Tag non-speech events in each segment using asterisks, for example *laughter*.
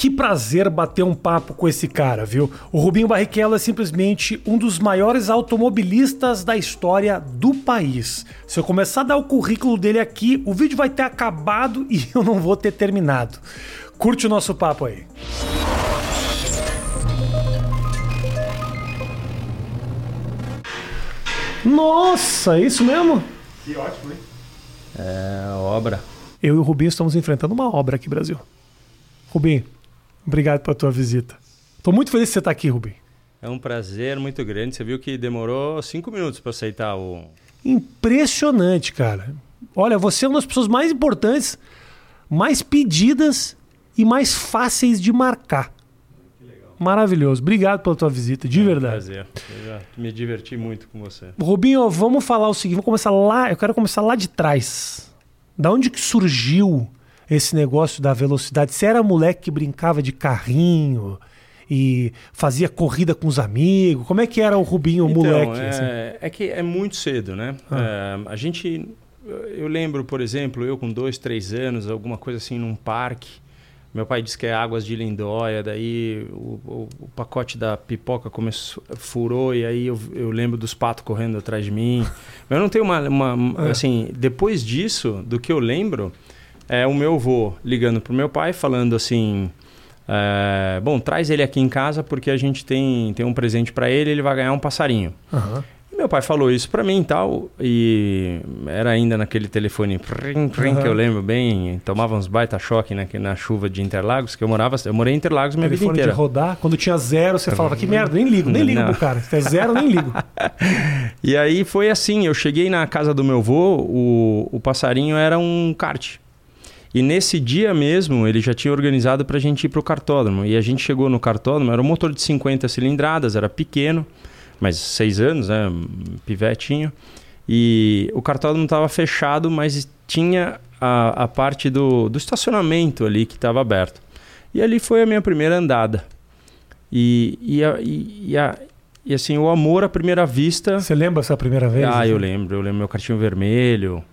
Que prazer bater um papo com esse cara, viu? O Rubinho Barrichello é simplesmente um dos maiores automobilistas da história do país. Se eu começar a dar o currículo dele aqui, o vídeo vai ter acabado *laughs* e eu não vou ter terminado. Curte o nosso papo aí. Nossa, é isso mesmo? Que ótimo, hein? É, obra. Eu e o Rubinho estamos enfrentando uma obra aqui, Brasil. Rubinho, obrigado pela tua visita. Tô muito feliz que você está aqui, Rubinho. É um prazer muito grande. Você viu que demorou cinco minutos para aceitar o. Impressionante, cara. Olha, você é uma das pessoas mais importantes, mais pedidas e mais fáceis de marcar. Maravilhoso. Obrigado pela tua visita, de é um verdade. Prazer. Eu já me diverti muito com você. Rubinho, vamos falar o seguinte, vamos começar lá, eu quero começar lá de trás. Da onde que surgiu esse negócio da velocidade? Você era moleque que brincava de carrinho e fazia corrida com os amigos? Como é que era o Rubinho Então, moleque? é, assim? é que é muito cedo, né? É, a gente. Eu lembro, por exemplo, eu com dois, três anos, alguma coisa assim num parque. Meu pai disse que é águas de Lindóia, daí o, o- o pacote da pipoca começou, furou e aí eu, eu lembro dos patos correndo atrás de mim. Mas *laughs* eu não tenho uma, uma- É. assim, depois disso, do que eu lembro, é o meu avô ligando pro meu pai falando assim, é, bom, traz ele aqui em casa porque a gente tem, tem um presente para ele, ele vai ganhar um passarinho. E meu pai falou isso pra mim e tal, e era ainda naquele telefone prim, prim, Aham. que eu lembro bem, tomava uns baita choque na, na chuva de Interlagos, que eu morava, eu morei em Interlagos minha vida Telefone de inteira. rodar, quando tinha zero, você falava, que merda, nem ligo, nem ligo Não. pro cara. Se é zero, nem ligo. *laughs* E aí foi assim, eu cheguei na casa do meu avô, o, o passarinho era um kart. E nesse dia mesmo, ele já tinha organizado pra gente ir pro cartódromo. E a gente chegou no cartódromo, era um motor de 50 cilindradas, era pequeno, mas seis anos, né? Pivetinho. E o cartódromo estava fechado, mas tinha a, a parte do, do estacionamento ali que estava aberto. E ali foi a minha primeira andada. E, e, a- e a- e assim, o amor à primeira vista. Você lembra essa primeira vez? Ah, assim? eu lembro, eu lembro meu cartinho vermelho.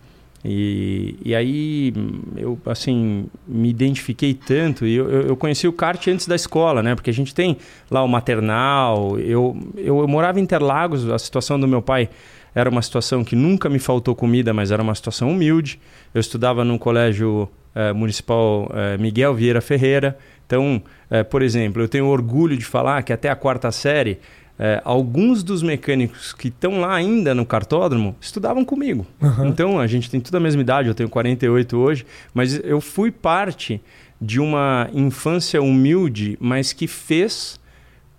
E, e aí eu assim me identifiquei tanto e eu, eu conheci o kart antes da escola, né? Porque a gente tem lá o maternal. Eu, eu, eu morava em Interlagos, a situação do meu pai era uma situação que nunca me faltou comida, mas era uma situação humilde. Eu estudava no colégio eh, municipal eh, Miguel Vieira Ferreira. Então, eh, por exemplo, eu tenho orgulho de falar que até a quarta série é, alguns dos mecânicos que estão lá ainda no cartódromo estudavam comigo. Aham. Então a gente tem tudo a mesma idade, eu tenho 48 hoje, mas eu fui parte de uma infância humilde, mas que fez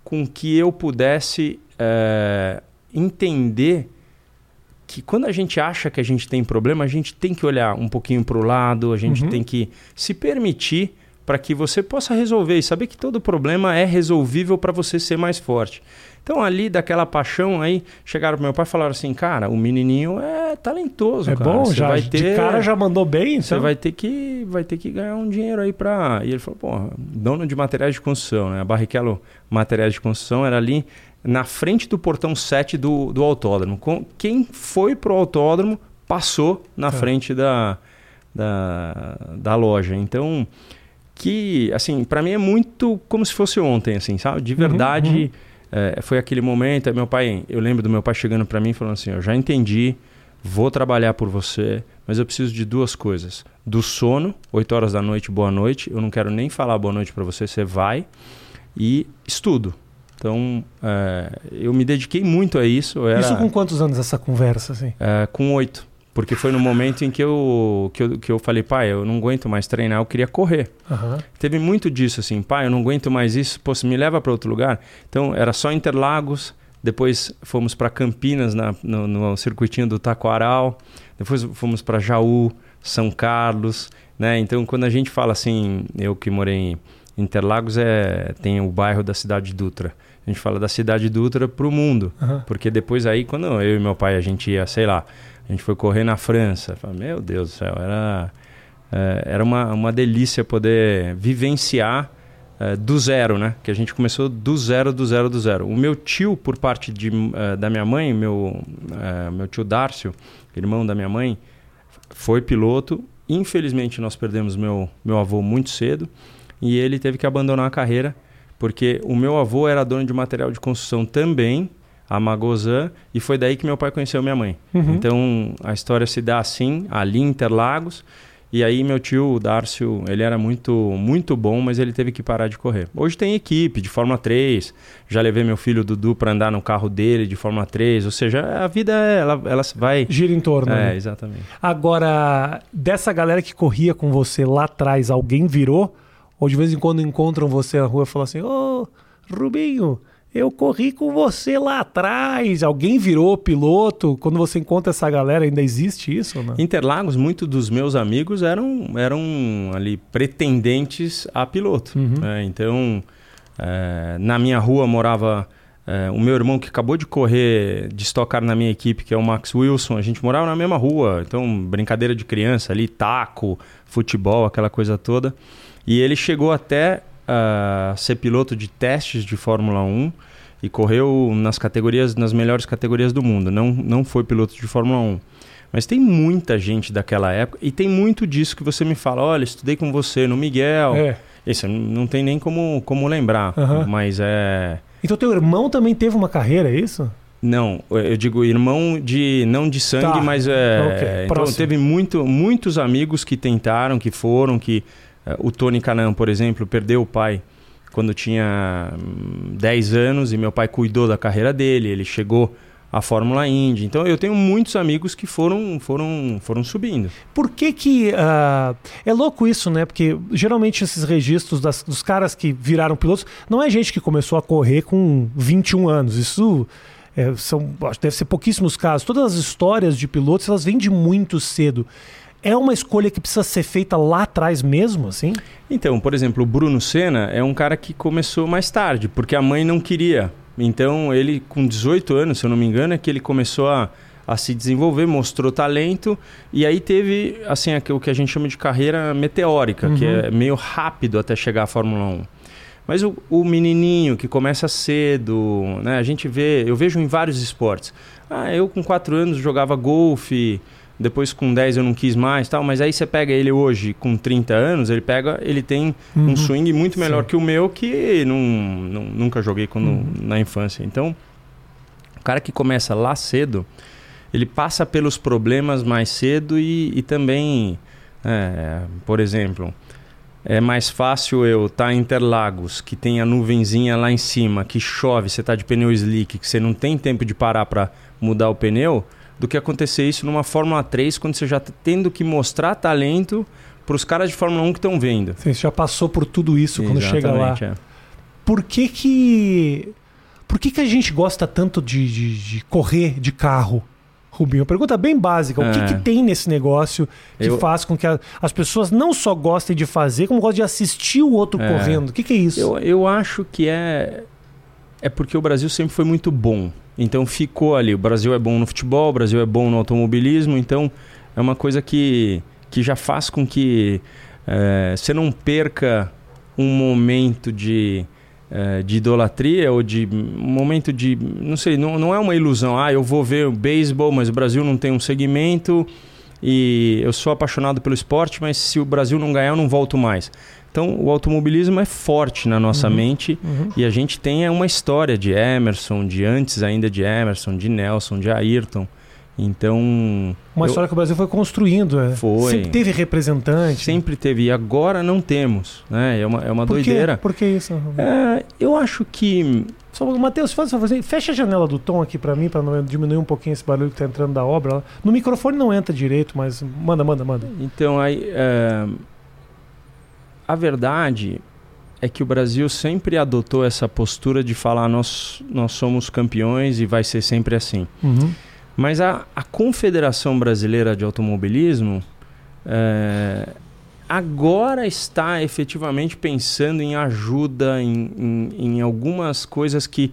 com que eu pudesse é, entender que quando a gente acha que a gente tem problema, a gente tem que olhar um pouquinho para o lado, a gente Uhum. tem que se permitir para que você possa resolver e saber que todo problema é resolvível para você ser mais forte. Então ali daquela paixão aí chegaram pro meu pai e falaram assim, cara, o menininho é talentoso, É cara. bom, Você já vai de ter... cara já mandou bem, Você então. vai ter que vai ter que ganhar um dinheiro aí pra. E ele falou, pô, dono de materiais de construção, né? A Barrichello Materiais de Construção era ali na frente do portão 7 do, do autódromo. Com- Quem foi pro autódromo passou na Tá. frente da, da, da loja. Então, que, assim, pra mim é muito como se fosse ontem, assim, sabe? De verdade, uhum. É, foi aquele momento. Meu pai, eu lembro do meu pai chegando pra mim e falando assim: Eu já entendi, vou trabalhar por você, mas eu preciso de duas coisas: do sono, 8 horas da noite, boa noite. Eu não quero nem falar boa noite pra você, você vai, e estudo. Então, é, eu me dediquei muito a isso. Era, Isso com quantos anos essa conversa, assim? é, com oito. Porque foi no momento em que eu, que, eu, que eu falei, pai, eu não aguento mais treinar, eu queria correr. Aham. Teve muito disso, assim, pai, eu não aguento mais isso, pô, me leva para outro lugar. Então, era só Interlagos, depois fomos para Campinas, na, no, no circuitinho do Taquaral, depois fomos para Jaú, São Carlos, né? Então, quando a gente fala assim, eu que morei em Interlagos, é, tem o bairro da Cidade Dutra. A gente fala da Cidade Dutra para o mundo. Aham. Porque depois aí, quando eu e meu pai, a gente ia, sei lá, a gente foi correr na França. Falei, meu Deus do céu, era, é, era uma, uma delícia poder vivenciar é, do zero, né? Que a gente começou do zero, do zero, do zero. O meu tio, por parte de, é, da minha mãe, meu, meu tio Dárcio, irmão da minha mãe, foi piloto. Infelizmente, nós perdemos meu, meu avô muito cedo. e ele teve que abandonar a carreira porque o meu avô era dono de material de construção também, a Magozan, e foi daí que meu pai conheceu minha mãe. Uhum. Então a história se dá assim, ali em Interlagos. E aí meu tio, o Dárcio, ele era muito muito bom, mas ele teve que parar de correr. Hoje tem equipe de Fórmula 3, já levei meu filho Dudu para andar no carro dele de Fórmula 3, ou seja, a vida ela, ela vai gira em torno. É, né? exatamente. Agora, dessa galera que corria com você lá atrás, alguém virou ou de vez em quando encontram você na rua e falam assim: Ô, oh, Rubinho, eu corri com você lá atrás. Alguém virou piloto? Quando você encontra essa galera, ainda existe isso? Não? Interlagos, muitos dos meus amigos eram, eram ali pretendentes a piloto. Uhum. É, então, é, na minha rua morava é, o meu irmão que acabou de correr, de estocar na minha equipe, que é o Max Wilson. A gente morava na mesma rua. Então, brincadeira de criança ali, taco, futebol, aquela coisa toda. E ele chegou até uh, ser piloto de testes de Fórmula 1 e correu nas categorias, nas melhores categorias do mundo. Não, não foi piloto de Fórmula 1. Mas tem muita gente daquela época e tem muito disso que você me fala. Olha, estudei com você no Miguel. É. Esse não tem nem como, como lembrar, uhum. mas é. Então teu irmão também teve uma carreira, é isso? Não, eu digo irmão de não de sangue, tá. mas é. Okay. Então teve muito, muitos amigos que tentaram, que foram, que o Tony Canan, por exemplo, perdeu o pai quando tinha 10 hum, anos e meu pai cuidou da carreira dele, ele chegou à Fórmula Indy. Então eu tenho muitos amigos que foram foram foram subindo. Por que que uh, é louco isso, né? Porque geralmente esses registros das, dos caras que viraram pilotos não é gente que começou a correr com 21 anos. Isso é, são deve ser pouquíssimos casos. Todas as histórias de pilotos elas vêm de muito cedo é uma escolha que precisa ser feita lá atrás mesmo, assim? Então, por exemplo, o Bruno Senna é um cara que começou mais tarde, porque a mãe não queria. Então, ele com 18 anos, se eu não me engano, é que ele começou a, a se desenvolver, mostrou talento e aí teve assim o que a gente chama de carreira meteórica, uhum. que é meio rápido até chegar à Fórmula 1. Mas o, o, menininho que começa cedo, né? A gente vê, eu vejo em vários esportes. Ah, eu com 4 anos jogava golfe, depois com 10 eu não quis mais tal, mas aí você pega ele hoje com 30 anos, ele pega, ele tem uhum. um swing muito melhor Sim. que o meu, que não, não nunca joguei quando, uhum. na infância. Então, o cara que começa lá cedo, ele passa pelos problemas mais cedo e, e também, é, por exemplo, é mais fácil eu estar tá em Interlagos, que tem a nuvenzinha lá em cima, que chove, você está de pneu slick, que você não tem tempo de parar para mudar o pneu, do que acontecer isso numa Fórmula 3 quando você já está tendo que mostrar talento para os caras de Fórmula 1 que estão vendo. Sim, você já passou por tudo isso quando chega lá. É. Por que que por que que a gente gosta tanto de, de, de correr de carro? Rubinho, pergunta bem básica. O que, que é. tem nesse negócio que eu... faz com que a, as pessoas não só gostem de fazer, como gostem de assistir o outro é. correndo? O que, que é isso? Eu, eu acho que é, é porque o Brasil sempre foi muito bom. Então ficou ali. O Brasil é bom no futebol, o Brasil é bom no automobilismo, então é uma coisa que, que já faz com que é, você não perca um momento de, é, de idolatria ou de um momento de. Não sei, não, não é uma ilusão. Ah, eu vou ver o beisebol, mas o Brasil não tem um segmento e eu sou apaixonado pelo esporte, mas se o Brasil não ganhar, eu não volto mais. Então, o automobilismo é forte na nossa uhum, mente uhum. e a gente tem uma história de Emerson, de antes ainda de Emerson, de Nelson, de Ayrton. Então. Uma eu... história que o Brasil foi construindo. É. Foi. Sempre teve representante. Sempre teve. E agora não temos. Né? É uma, é uma Por doideira. Quê? Por que isso? É, eu acho que. Só, Matheus, faz só fazer. Fecha a janela do tom aqui para mim, para diminuir um pouquinho esse barulho que tá entrando da obra. No microfone não entra direito, mas manda, manda, manda. Então, aí. É a verdade é que o Brasil sempre adotou essa postura de falar nós, nós somos campeões e vai ser sempre assim. Uhum. Mas a, a Confederação Brasileira de Automobilismo é, agora está efetivamente pensando em ajuda, em, em, em algumas coisas que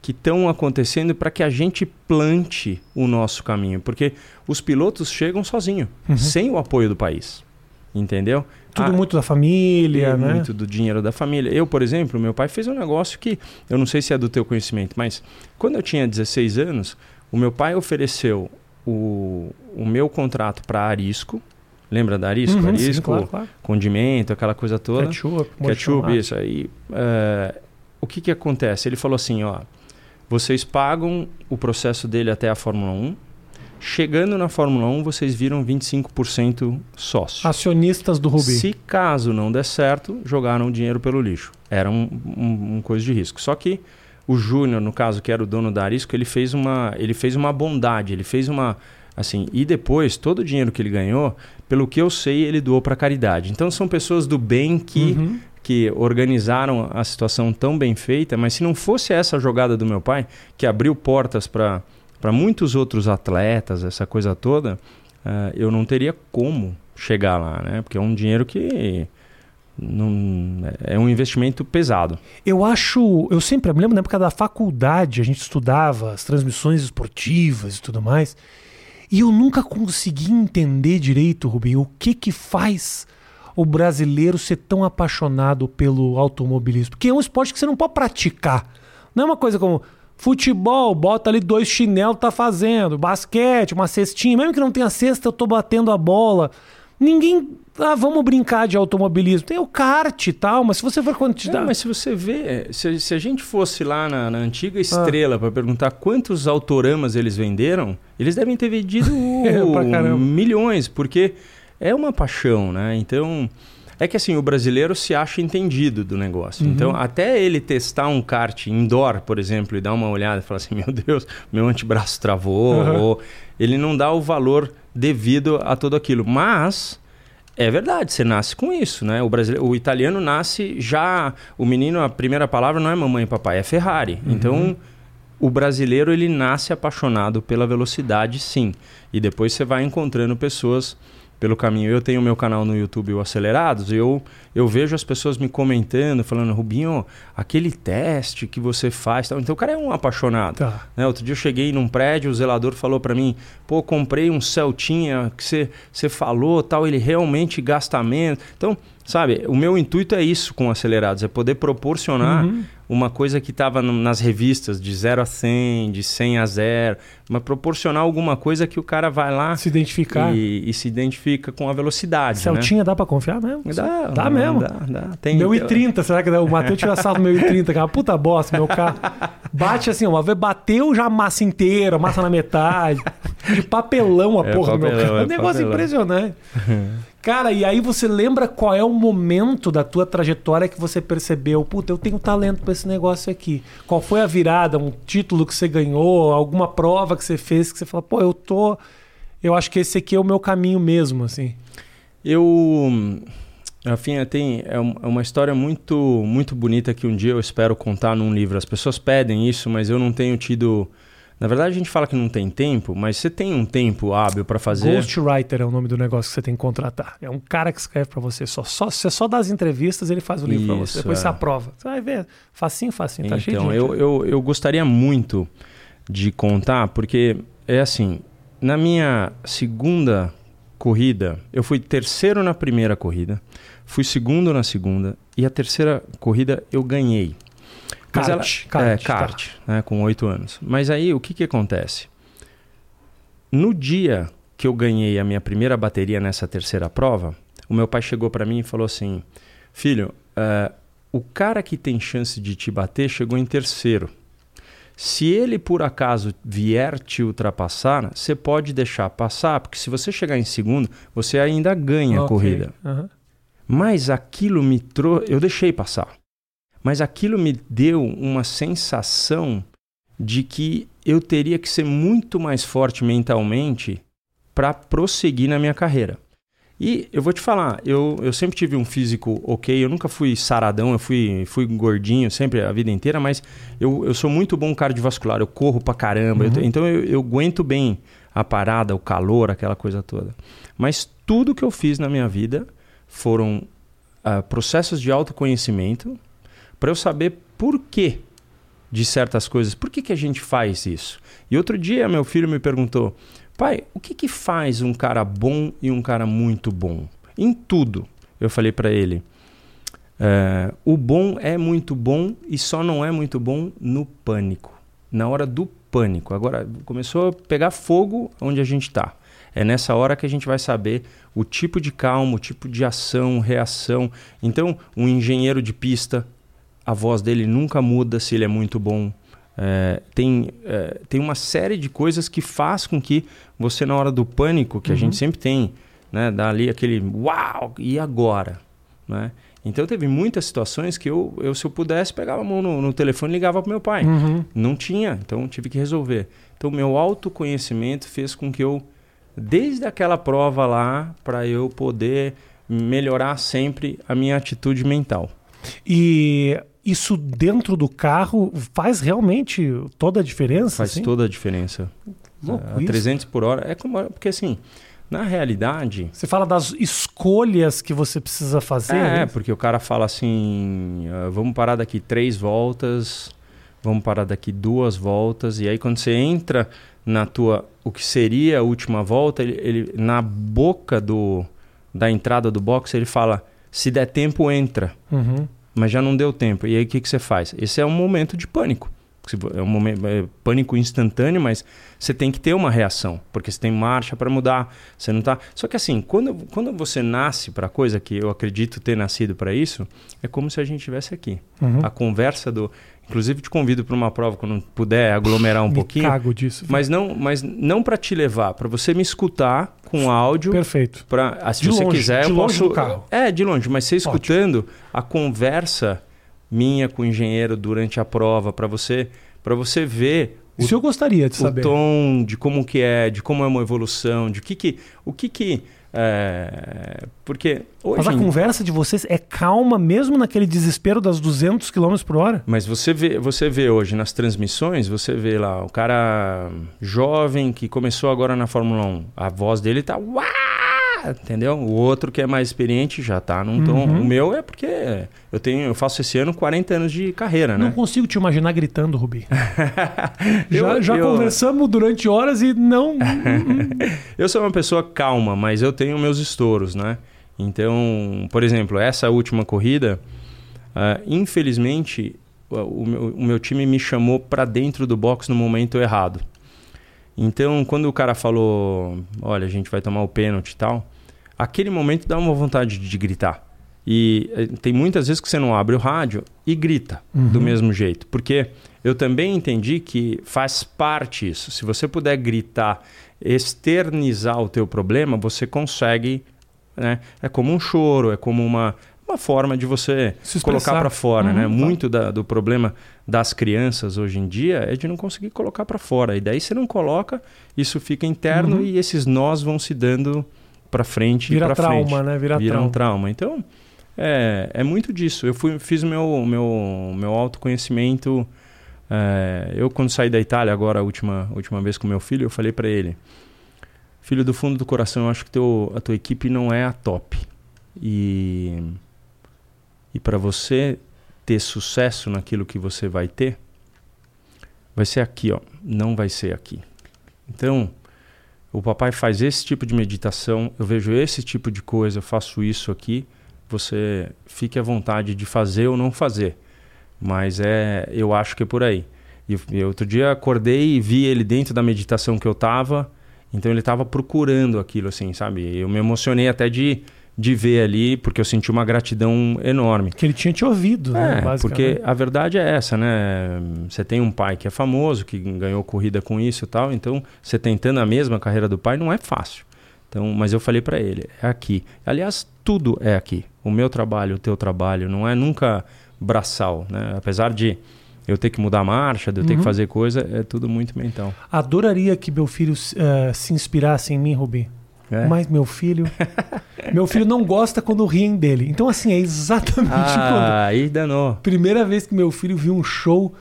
que estão acontecendo para que a gente plante o nosso caminho, porque os pilotos chegam sozinhos, uhum. sem o apoio do país, entendeu? Tudo ah, muito da família, né? Muito do dinheiro da família. Eu, por exemplo, meu pai fez um negócio que eu não sei se é do teu conhecimento, mas quando eu tinha 16 anos, o meu pai ofereceu o, o meu contrato para Arisco Lembra da arisco? Uhum, arisco, sim, claro, claro. condimento, aquela coisa toda. Ketchup, Ketchup, isso aí. é, o que que acontece? Ele falou assim, ó, vocês pagam o processo dele até a Fórmula 1. Chegando na Fórmula 1, vocês viram 25% sócio. Acionistas do Rubi. Se caso não der certo, jogaram o dinheiro pelo lixo. Era um, um, um coisa de risco. Só que o Júnior, no caso, que era o dono da Arisco, ele fez uma, ele fez uma bondade, ele fez uma. Assim, e depois, todo o dinheiro que ele ganhou, pelo que eu sei, ele doou para caridade. Então são pessoas do bem que, Uhum. que organizaram a situação tão bem feita, mas se não fosse essa jogada do meu pai, que abriu portas para muitos outros atletas, essa coisa toda, ah, eu não teria como chegar lá, né? Porque é um dinheiro que não, é um investimento pesado. Eu acho. Eu sempre me lembro na época da faculdade, a gente estudava as transmissões esportivas e tudo mais. E eu nunca consegui entender direito, Rubinho, o que que faz o brasileiro ser tão apaixonado pelo automobilismo. Porque é um esporte que você não pode praticar. Não é uma coisa como futebol, bota ali dois chinelos, tá fazendo. Basquete, uma cestinha. Mesmo que não tenha cesta, eu tô batendo a bola. Ninguém. Ah, vamos brincar de automobilismo. Tem o kart e tal, mas se você for É, quantidade. mas se você vê, se, se a gente fosse lá na, na antiga estrela para perguntar quantos autoramas eles venderam, eles devem ter vendido *laughs* Pra caramba. milhões, porque é uma paixão, né? Então, é que assim, o brasileiro se acha entendido do negócio. Uhum. Então, até ele testar um kart indoor, por exemplo, e dar uma olhada e falar assim, *laughs* meu Deus, meu antebraço travou, Uhum. ou ele não dá o valor devido a tudo aquilo. Mas é verdade, você nasce com isso, né? O, brasileiro, o italiano nasce já. O menino, a primeira palavra não é mamãe e papai, é Ferrari. Então, o brasileiro ele nasce apaixonado pela velocidade, sim. E depois você vai encontrando pessoas pelo caminho. Eu tenho meu canal no YouTube, o Acelerados, e eu, eu vejo as pessoas me comentando, falando, Rubinho, aquele teste que você faz. Tal. Então, o cara é um apaixonado. Tá. Né, outro dia eu cheguei num prédio, o zelador falou para mim: pô, comprei um Celtinha que você você falou, tal, ele realmente gasta menos. Então, sabe, o meu intuito é isso com acelerados, é poder proporcionar Uhum. Uma coisa que estava nas revistas de 0 a 100, de 100 a 0, mas proporcionar alguma coisa que o cara vai lá Se identificar. e, e se identifica com a velocidade. Celtinha dá pra confiar mesmo? Né? Dá, Dá mesmo. Dá, dá. Tem, Meu i 30, será que dá? o Matheus tira saldo meu i 30, que é uma puta bosta, meu carro. Bate assim, uma vez bateu já a massa inteira, massa na metade. De papelão a É, porra do meu papelão, carro. É um é negócio papelão. impressionante. *laughs* Cara, e aí você lembra qual é o momento da tua trajetória que você percebeu, puta, eu tenho talento pra esse negócio aqui. Qual foi a virada, um título que você ganhou, alguma prova que você fez que você falou, pô, eu tô, eu acho que esse aqui é o meu caminho mesmo, assim. Eu. Afim, tem é é uma história muito muito bonita que um dia eu espero contar num livro. As pessoas pedem isso, mas eu não tenho tido. Na verdade, a gente fala que não tem tempo, mas você tem um tempo hábil para fazer. Ghostwriter é o nome do negócio que você tem que contratar. É um cara que escreve pra você. Só, só, você só dá as entrevistas ele faz o livro Isso, você. Depois é. você aprova. Você vai ver. Facinho, facinho. Tá cheio de Então, gente. eu, eu, eu gostaria muito de contar, porque é assim: na minha segunda corrida, eu fui terceiro na primeira corrida, fui segundo na segunda, e a terceira corrida eu ganhei. Kart, ela- kart, é, tá. kart, né, com oito anos. Mas aí o que, que acontece? No dia que eu ganhei a minha primeira bateria nessa terceira prova, o meu pai chegou para mim e falou assim: Filho, eh, o cara que tem chance de te bater chegou em terceiro. Se ele por acaso vier te ultrapassar, você pode deixar passar, porque se você chegar em segundo, você ainda ganha a Ok. corrida. Aham. Mas aquilo me trouxe. Eu deixei passar. Mas aquilo me deu uma sensação de que eu teria que ser muito mais forte mentalmente para prosseguir na minha carreira. E eu vou te falar, eu, eu sempre tive um físico ok, eu nunca fui saradão, eu fui, fui gordinho sempre a vida inteira, mas eu, eu sou muito bom cardiovascular, eu corro pra caramba, eu te- então eu, eu aguento bem a parada, o calor, aquela coisa toda. Mas tudo que eu fiz na minha vida foram ah, processos de autoconhecimento para eu saber por que de certas coisas. Por que, que a gente faz isso? E outro dia meu filho me perguntou, pai, o que, que faz um cara bom e um cara muito bom? Em tudo. Eu falei para ele, "É, o bom é muito bom e só não é muito bom no pânico. Na hora do pânico. Agora, começou a pegar fogo onde a gente está. É nessa hora que a gente vai saber o tipo de calma, o tipo de ação, reação. Então, um engenheiro de pista, a voz dele nunca muda se ele é muito bom. É, tem, é, tem uma série de coisas que faz com que você, na hora do pânico, que uhum. a gente sempre tem, né, dá ali aquele uau, e agora? Né? Então teve muitas situações que eu, eu se eu pudesse, pegava a mão no, no telefone e ligava para meu pai. Uhum. Não tinha, então tive que resolver. Então meu autoconhecimento fez com que eu, desde aquela prova lá, para eu poder melhorar sempre a minha atitude mental. E isso dentro do carro faz realmente toda a diferença? Faz assim? toda a diferença. Louco a, 300 por hora. É como. Porque assim, na realidade. Você fala das escolhas que você precisa fazer? É, é porque o cara fala assim: uh, vamos parar daqui três voltas, vamos parar daqui duas voltas, e aí quando você entra na tua. O que seria a última volta, ele, ele na boca do, da entrada do box, ele fala: se der tempo, entra. Uhum. Mas já não deu tempo. E aí o que, que você faz? Esse é um momento de pânico é um momento é pânico instantâneo, mas você tem que ter uma reação, porque você tem marcha para mudar, você não tá. Só que assim, quando, quando você nasce para coisa que eu acredito ter nascido para isso, é como se a gente estivesse aqui. Uhum. A conversa do Inclusive te convido para uma prova quando puder aglomerar um me pouquinho. Cago disso. Viu? Mas não, mas não para te levar, para você me escutar com áudio. Perfeito. Para, ah, se de você longe, quiser, de eu longe posso. Do carro. É, de longe, mas você escutando Ótimo. a conversa minha com o engenheiro durante a prova para você para você ver o, Isso eu gostaria de saber. O tom de como que é, de como é uma evolução, de que que, o que que é, porque hoje Mas a conversa de vocês é calma mesmo naquele desespero das 200 km por hora? Mas você vê, você vê hoje nas transmissões, você vê lá o cara jovem que começou agora na Fórmula 1, a voz dele tá uau! Entendeu? O outro que é mais experiente já tá num tom. Uhum. O meu é porque eu tenho, eu faço esse ano 40 anos de carreira, não né? Não consigo te imaginar gritando, Rubi. *laughs* já eu, já eu... conversamos durante horas e não. *laughs* eu sou uma pessoa calma, mas eu tenho meus estouros, né? Então, por exemplo, essa última corrida, uh, infelizmente, o meu, o meu time me chamou para dentro do box no momento errado. Então, quando o cara falou, olha, a gente vai tomar o pênalti e tal, aquele momento dá uma vontade de gritar. E eh, tem muitas vezes que você não abre o rádio e grita uhum. do mesmo jeito. Porque eu também entendi que faz parte isso. Se você puder gritar, externizar o teu problema, você consegue. Né? É como um choro, é como uma, uma forma de você colocar para fora, né? uhum, né? Muito da, do problema das crianças hoje em dia é de não conseguir colocar para fora. E daí você não coloca, isso fica interno uhum. e esses nós vão se dando para frente Vira e para frente. trauma, né? Vira, Vira trauma. um trauma. Então, é, é muito disso. Eu fui, fiz meu, meu, meu autoconhecimento. É, eu, quando saí da Itália, agora a última, última vez com meu filho, eu falei para ele: Filho, do fundo do coração, eu acho que teu, a tua equipe não é a top. E e para você ter sucesso naquilo que você vai ter, vai ser aqui, ó. Não vai ser aqui. Então, o papai faz esse tipo de meditação, eu vejo esse tipo de coisa, eu faço isso aqui. Você fique à vontade de fazer ou não fazer. Mas é, eu acho que é por aí. E, outro dia acordei e vi ele dentro da meditação que eu tava. Então ele estava procurando aquilo, assim, sabe? Eu me emocionei até de de ver ali, porque eu senti uma gratidão enorme. Que ele tinha te ouvido, né, é, né? Porque a verdade é essa, né? Você tem um pai que é famoso, que ganhou corrida com isso e tal, então você tentando a mesma carreira do pai não é fácil. Então, mas eu falei para ele, é aqui. Aliás, tudo é aqui. O meu trabalho, o teu trabalho, não é nunca braçal, né? Apesar de eu ter que mudar a marcha, de eu ter que uhum. fazer coisa, é tudo muito mental. Adoraria que meu filho uh, se inspirasse em mim, Rubi. É. Mas meu filho. *laughs* meu filho não gosta quando riem dele. Então, assim, é exatamente ah, quando. Aí danou. Primeira vez que meu filho viu um show,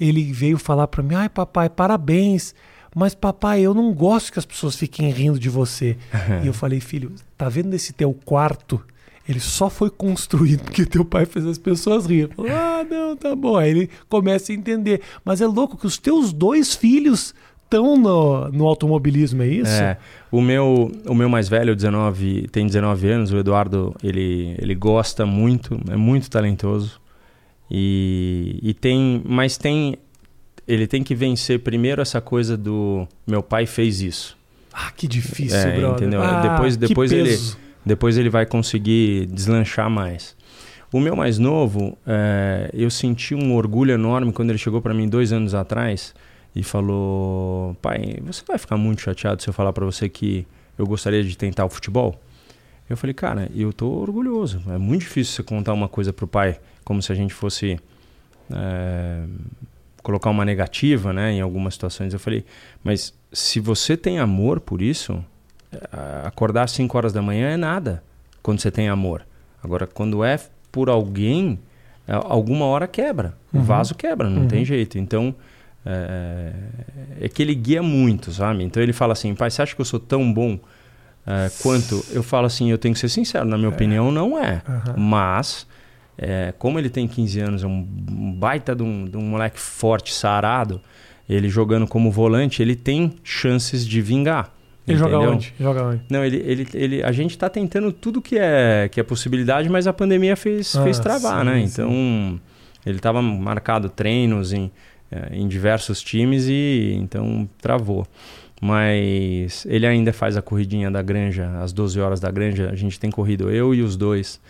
ele veio falar para mim: ai, papai, parabéns. Mas, papai, eu não gosto que as pessoas fiquem rindo de você. *laughs* e eu falei, filho, tá vendo esse teu quarto? Ele só foi construído porque teu pai fez as pessoas rir. ah, não, tá bom. Aí ele começa a entender. Mas é louco que os teus dois filhos estão no, no automobilismo, é isso? É. O meu, o meu mais velho, 19, tem 19 anos, o Eduardo, ele, ele gosta muito, é muito talentoso. E, e tem, mas tem, ele tem que vencer primeiro essa coisa do meu pai fez isso. Ah, que difícil, é, brother. Entendeu? Ah, depois depois ele depois ele vai conseguir deslanchar mais. O meu mais novo, é, eu senti um orgulho enorme quando ele chegou para mim dois anos atrás e falou: Pai, você vai ficar muito chateado se eu falar para você que eu gostaria de tentar o futebol? Eu falei, cara, eu tô orgulhoso. É muito difícil você contar uma coisa pro pai como se a gente fosse é, colocar uma negativa, né, em algumas situações. Eu falei, mas se você tem amor por isso, acordar às 5 horas da manhã é nada quando você tem amor. Agora, quando é por alguém, é, alguma hora quebra. Uhum. O vaso quebra, não uhum. tem jeito. Então, é, é, que ele guia muito, sabe? Então ele fala assim, pai, você acha que eu sou tão bom é, quanto... Eu falo assim, eu tenho que ser sincero, na minha é. opinião não é. Uhum. Mas, é, como ele tem 15 anos, é um baita de um, de um moleque forte, sarado, ele jogando como volante, ele tem chances de vingar. Ele joga onde? Joga onde? Não, ele, ele, ele, a gente está tentando tudo que é, que é possibilidade, mas a pandemia fez, ah, fez travar, sim, né? Sim. Então, ele estava marcado treinos em, eh, em diversos times e então travou. Mas ele ainda faz a corridinha da granja, às 12 horas da granja. A gente tem corrido eu e os dois.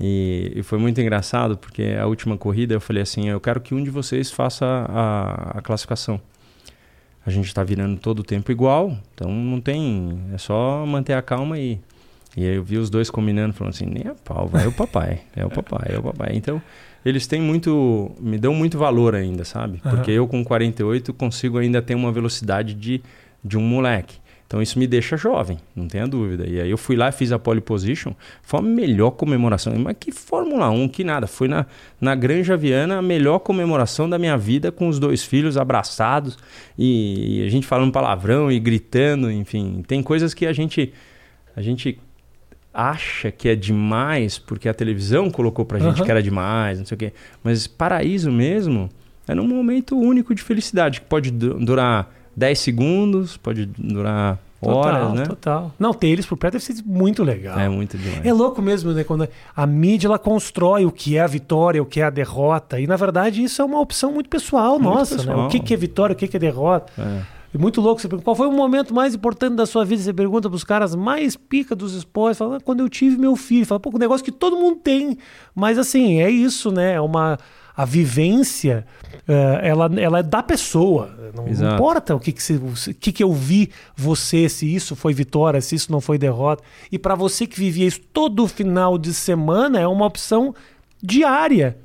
E, e, foi muito engraçado porque a última corrida eu falei assim: eu quero que um de vocês faça a, a classificação a gente está virando todo o tempo igual, então não tem. É só manter a calma e. E aí eu vi os dois combinando, falando assim: nem a pau, vai o papai, é o papai, é o papai. Então eles têm muito. me dão muito valor ainda, sabe? Porque uhum. eu com 48 consigo ainda ter uma velocidade de, de um moleque. Então isso me deixa jovem, não tenha dúvida. E aí eu fui lá e fiz a pole position, foi a melhor comemoração. Mas que Fórmula 1, que nada. Foi na, na Granja Viana a melhor comemoração da minha vida com os dois filhos abraçados e, e a gente falando palavrão e gritando, enfim. Tem coisas que a gente, a gente acha que é demais porque a televisão colocou pra gente uhum. que era demais, não sei o quê. Mas paraíso mesmo é um momento único de felicidade que pode durar 10 segundos, pode durar horas, total, né? Total. Não, ter eles por perto deve ser muito legal. É muito demais. É louco mesmo, né? Quando a mídia ela constrói o que é a vitória, o que é a derrota. E na verdade isso é uma opção muito pessoal muito nossa, pessoal. né? O que, que é vitória, o que, que é derrota. É. E muito louco, você pergunta, qual foi o momento mais importante da sua vida? Você pergunta para os caras mais pica dos esportes, fala, ah, quando eu tive meu filho. Fala, pô, um negócio que todo mundo tem. Mas assim, é isso, né? É uma a vivência uh, ela, ela é da pessoa. Não, não importa o que que, se, o que que eu vi você, se isso foi vitória, se isso não foi derrota. E para você que vivia isso todo final de semana, é uma opção diária.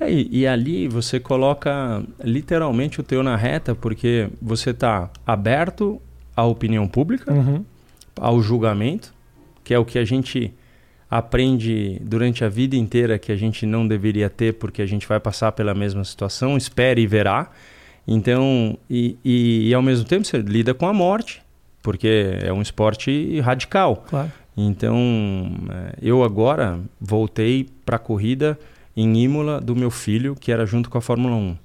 É, e, e, ali você coloca literalmente o teu na reta, porque você está aberto à opinião pública, uhum. ao julgamento, que é o que a gente aprende durante a vida inteira que a gente não deveria ter porque a gente vai passar pela mesma situação, espere e verá. Então, e, e, e, ao mesmo tempo você lida com a morte, porque é um esporte radical. Claro. Então, é, eu agora voltei para a corrida em Imola do meu filho, que era junto com a Fórmula 1.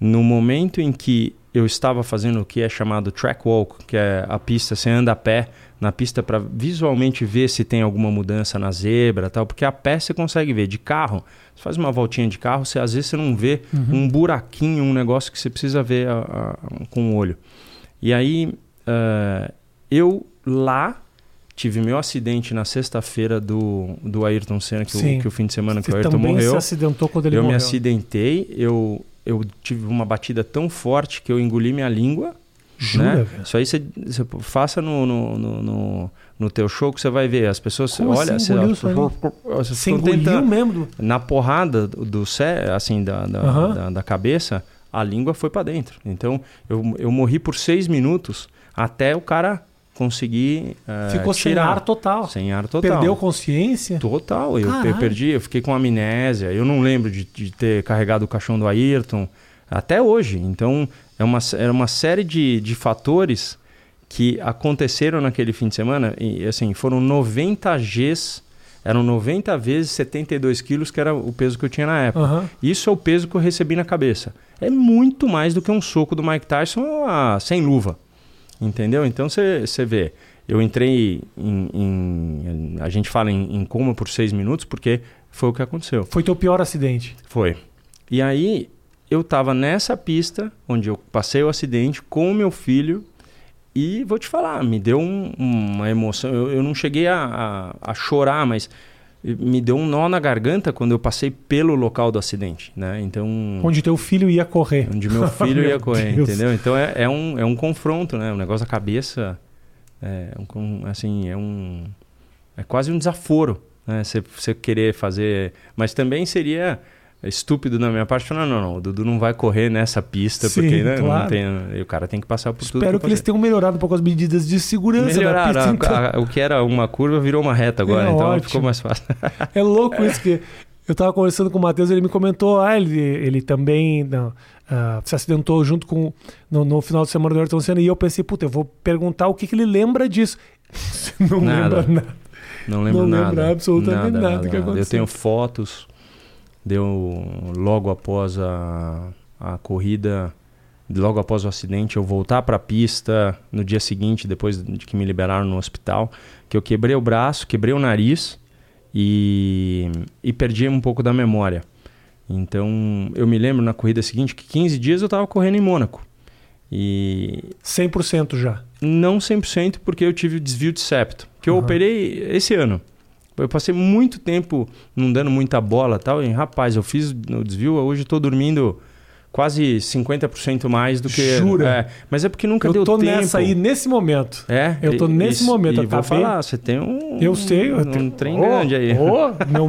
No momento em que eu estava fazendo o que é chamado track walk, que é a pista, você anda a pé na pista para visualmente ver se tem alguma mudança na zebra tal, porque a pé você consegue ver, de carro, você faz uma voltinha de carro, você, às vezes você não vê uhum. um buraquinho, um negócio que você precisa ver a, a, com o olho. E aí, uh, eu lá tive meu acidente na sexta-feira do, do Ayrton Senna, que, o, que o fim de semana você que o Ayrton também morreu. se acidentou quando ele eu morreu. Eu me acidentei, eu, eu tive uma batida tão forte que eu engoli minha língua Jura, né? Isso aí você, você faça no, no, no, no, teu show que você vai ver. As pessoas, Como olha, assim, você, você, você engoliu mesmo? Na porrada do cé, assim, da, da, uhum. da, da, cabeça, a língua foi para dentro. Então, eu, eu morri por seis minutos até o cara conseguir uh, Ficou tirar. sem ar total. Sem ar total. Perdeu consciência? Total. Eu, eu, perdi, eu fiquei com amnésia. Eu não lembro de, de ter carregado o caixão do Ayrton até hoje. Então, é uma, era uma série de, de fatores que aconteceram naquele fim de semana. E assim, foram 90 Gs, eram 90 vezes 72 quilos, que era o peso que eu tinha na época. Uhum. Isso é o peso que eu recebi na cabeça. É muito mais do que um soco do Mike Tyson a, sem luva. Entendeu? Então você vê. Eu entrei em, em, A gente fala em, em coma por seis minutos porque foi o que aconteceu. Foi teu pior acidente? Foi. E aí eu estava nessa pista onde eu passei o acidente com o meu filho E vou te falar, me deu um, uma emoção. Eu, eu não cheguei a, a, a, chorar, mas me deu um nó na garganta quando eu passei pelo local do acidente, né? Então onde teu filho ia correr, onde meu filho *laughs* meu ia correr, Deus. entendeu? Então é, é, um, é um confronto, né? O negócio da cabeça, é um, assim é um é quase um desaforo, né? Você, querer fazer, mas também seria é estúpido da minha parte falar, não, não, o Dudu não vai correr nessa pista, Sim, porque né, claro. não tem. o cara tem que passar por Espero tudo. Espero que, eles tenham melhorado um pouco as medidas de segurança Melhoraram, pista, então. a, a, o que era uma curva virou uma reta agora, é então ótimo. ficou mais fácil. *laughs* É louco isso que. Eu estava conversando com o Matheus, ele me comentou, ah, ele, ele também não, uh, se acidentou junto com no, no, final de semana do Ayrton Senna, e eu pensei, puta, eu vou perguntar o que, que ele lembra disso. *laughs* não nada. lembra nada. Não lembro não nada. Não lembra absolutamente nada, nada, nada que aconteceu. Eu tenho fotos, deu logo após a, a corrida, logo após o acidente, eu voltar para a pista no dia seguinte, depois de que me liberaram no hospital, que eu quebrei o braço, quebrei o nariz e, e perdi um pouco da memória. Então, eu me lembro na corrida seguinte que 15 dias eu estava correndo em Mônaco. E 100% já? Não 100%, porque eu tive desvio de septo, que eu uhum. operei esse ano. Eu passei muito tempo não dando muita bola tal. E, rapaz, eu fiz o desvio, hoje estou dormindo quase 50% mais do que. Jura? É, mas é porque nunca eu deu tempo. Eu tô nessa aí, nesse momento. É? Eu tô nesse e, momento. E vou falar, você tem um. Eu sei. Eu um tenho... trem oh, grande aí. Oh, meu,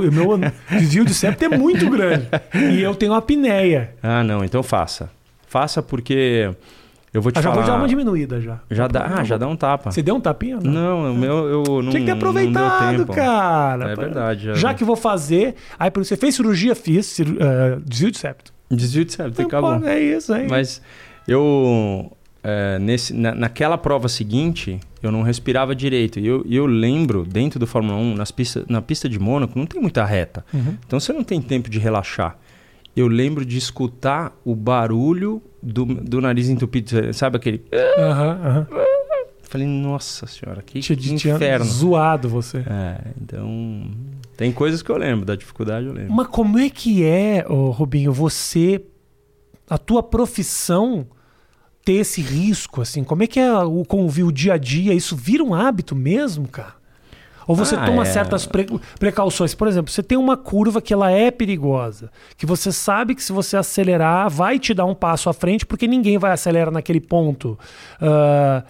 meu, meu desvio de septo é muito grande. E eu tenho uma apneia. Ah, não. Então faça. Faça porque eu vou te ah, já falar. Já vou dar uma diminuída já. Já dá, ah, já dá um tapa. Você deu um tapinha? Não, não o meu eu não Tinha que ter aproveitado, cara. É verdade. Já, já que vou fazer. Aí você fez cirurgia, fiz uh, desvio de septo. Desvio de septo, acabou. É isso, é Mas eu é, nesse, na, naquela prova seguinte, eu não respirava direito. E eu, eu lembro, dentro do Fórmula 1, nas pista, na pista de Mônaco, não tem muita reta. Uhum. Então você não tem tempo de relaxar eu lembro de escutar o barulho do, do nariz entupido. Sabe aquele. Aham, aham. Falei, nossa senhora, que, tinha, que inferno. Zoado você. É, então. Tem coisas que eu lembro, da dificuldade eu lembro. Mas como é que é, oh, Rubinho, você. A tua profissão ter esse risco, assim? Como é que é o convívio o dia a dia? Isso vira um hábito mesmo, cara? Ou você ah, toma é... certas pre precauções. Por exemplo, você tem uma curva que ela é perigosa, que você sabe que se você acelerar, vai te dar um passo à frente, porque ninguém vai acelerar naquele ponto. Uh,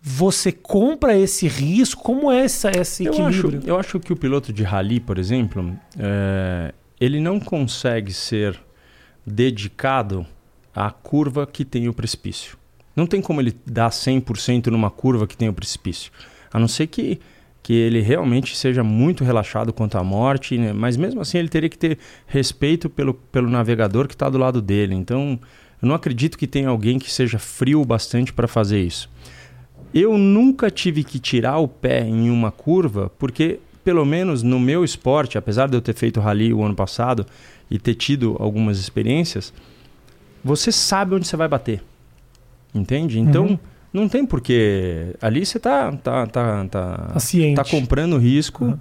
você compra esse risco? Como é essa, esse eu equilíbrio? Acho, eu acho que o piloto de rally, por exemplo, é, ele não consegue ser dedicado à curva que tem o precipício. Não tem como ele dar 100% numa curva que tem o precipício. A não ser que que ele realmente seja muito relaxado quanto à morte, né? mas mesmo assim ele teria que ter respeito pelo, pelo navegador que está do lado dele. Então, eu não acredito que tenha alguém que seja frio bastante para fazer isso. Eu nunca tive que tirar o pé em uma curva, porque, pelo menos no meu esporte, apesar de eu ter feito rally o ano passado e ter tido algumas experiências, você sabe onde você vai bater. Entende? Então. Uhum não tem porquê. Ali você tá, tá, tá, tá, tá comprando risco. Uhum.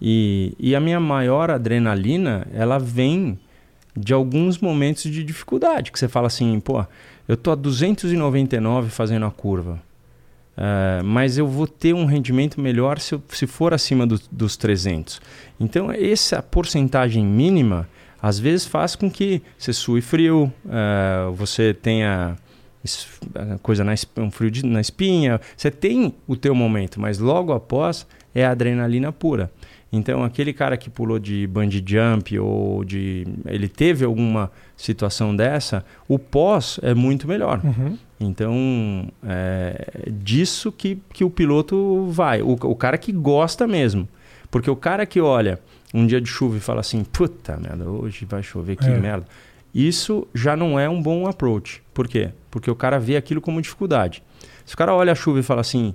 E, e a minha maior adrenalina, ela vem de alguns momentos de dificuldade. Que você fala assim, pô, eu tô a 299 fazendo a curva. Uh, mas eu vou ter um rendimento melhor se, eu, se for acima do, dos 300. Então, essa porcentagem mínima, às vezes, faz com que você sue frio, uh, você tenha coisa na, um frio de, na espinha. Você tem o teu momento, mas logo após é adrenalina pura. Então, aquele cara que pulou de bungee jump ou de. Ele teve alguma situação dessa, o pós é muito melhor. Uhum. Então, é disso que, que o piloto vai. O, o cara que gosta mesmo. Porque o cara que olha um dia de chuva e fala assim: puta merda, hoje vai chover, que é. merda. Isso já não é um bom approach. Por quê? Porque o cara vê aquilo como dificuldade. Se o cara olha a chuva e fala assim,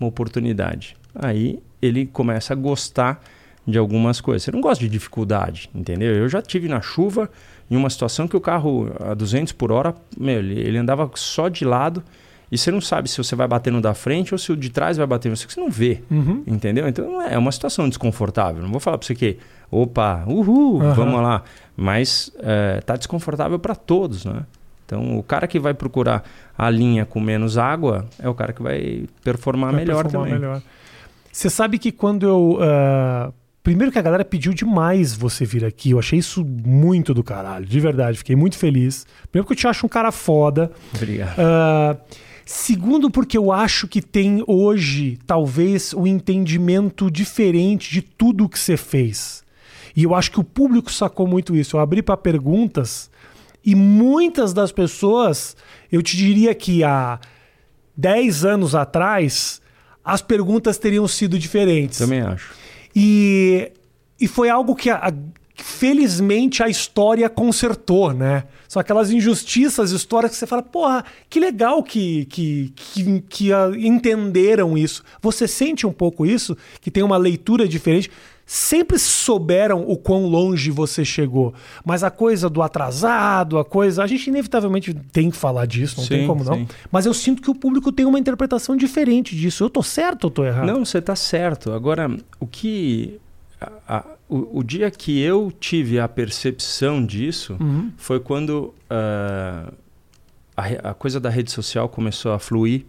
uma oportunidade, aí ele começa a gostar de algumas coisas. Você não gosta de dificuldade, entendeu? Eu já tive na chuva em uma situação que o carro a 200 por hora, meu, ele, ele andava só de lado e você não sabe se você vai bater no da frente ou se o de trás vai bater no você, que você não vê, uhum. entendeu? Então é uma situação desconfortável. Não vou falar para você que, opa, uhul, uhum. vamos lá. Mas é, tá desconfortável para todos, né? Então, o cara que vai procurar a linha com menos água é o cara que vai performar vai melhor performar também. Melhor. Você sabe que quando eu. Uh, primeiro que a galera pediu demais você vir aqui. Eu achei isso muito do caralho, de verdade. Fiquei muito feliz. Primeiro que eu te acho um cara foda. Obrigado. Uh, segundo, porque eu acho que tem hoje, talvez, um entendimento diferente de tudo que você fez. E eu acho que o público sacou muito isso. Eu abri para perguntas e muitas das pessoas, eu te diria que há 10 anos atrás, as perguntas teriam sido diferentes. Também acho. E, e foi algo que, a, felizmente, a história consertou, né? São aquelas injustiças, histórias que você fala, porra, que legal que, que, que, que entenderam isso. Você sente um pouco isso? Que tem uma leitura diferente? sempre souberam o quão longe você chegou. Mas a coisa do atrasado, a coisa. A gente inevitavelmente tem que falar disso, não sim, tem como não. Sim. Mas eu sinto que o público tem uma interpretação diferente disso. Eu tô certo ou tô errado? Não, você tá certo. Agora, o que. A, a, o, o, dia que eu tive a percepção disso uhum. foi quando uh, a, a coisa da rede social começou a fluir.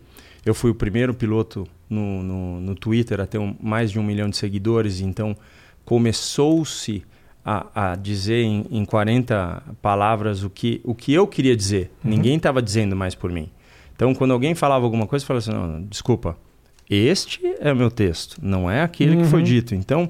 Eu fui o primeiro piloto no, no, no Twitter a ter um, mais de um milhão de seguidores, então começou-se a, a, dizer em, em 40 palavras o que, o que eu queria dizer. Uhum. Ninguém estava dizendo mais por mim. Então, quando alguém falava alguma coisa, eu falava assim: não, desculpa, este é o meu texto, não é aquele uhum. que foi uhum. dito. Então,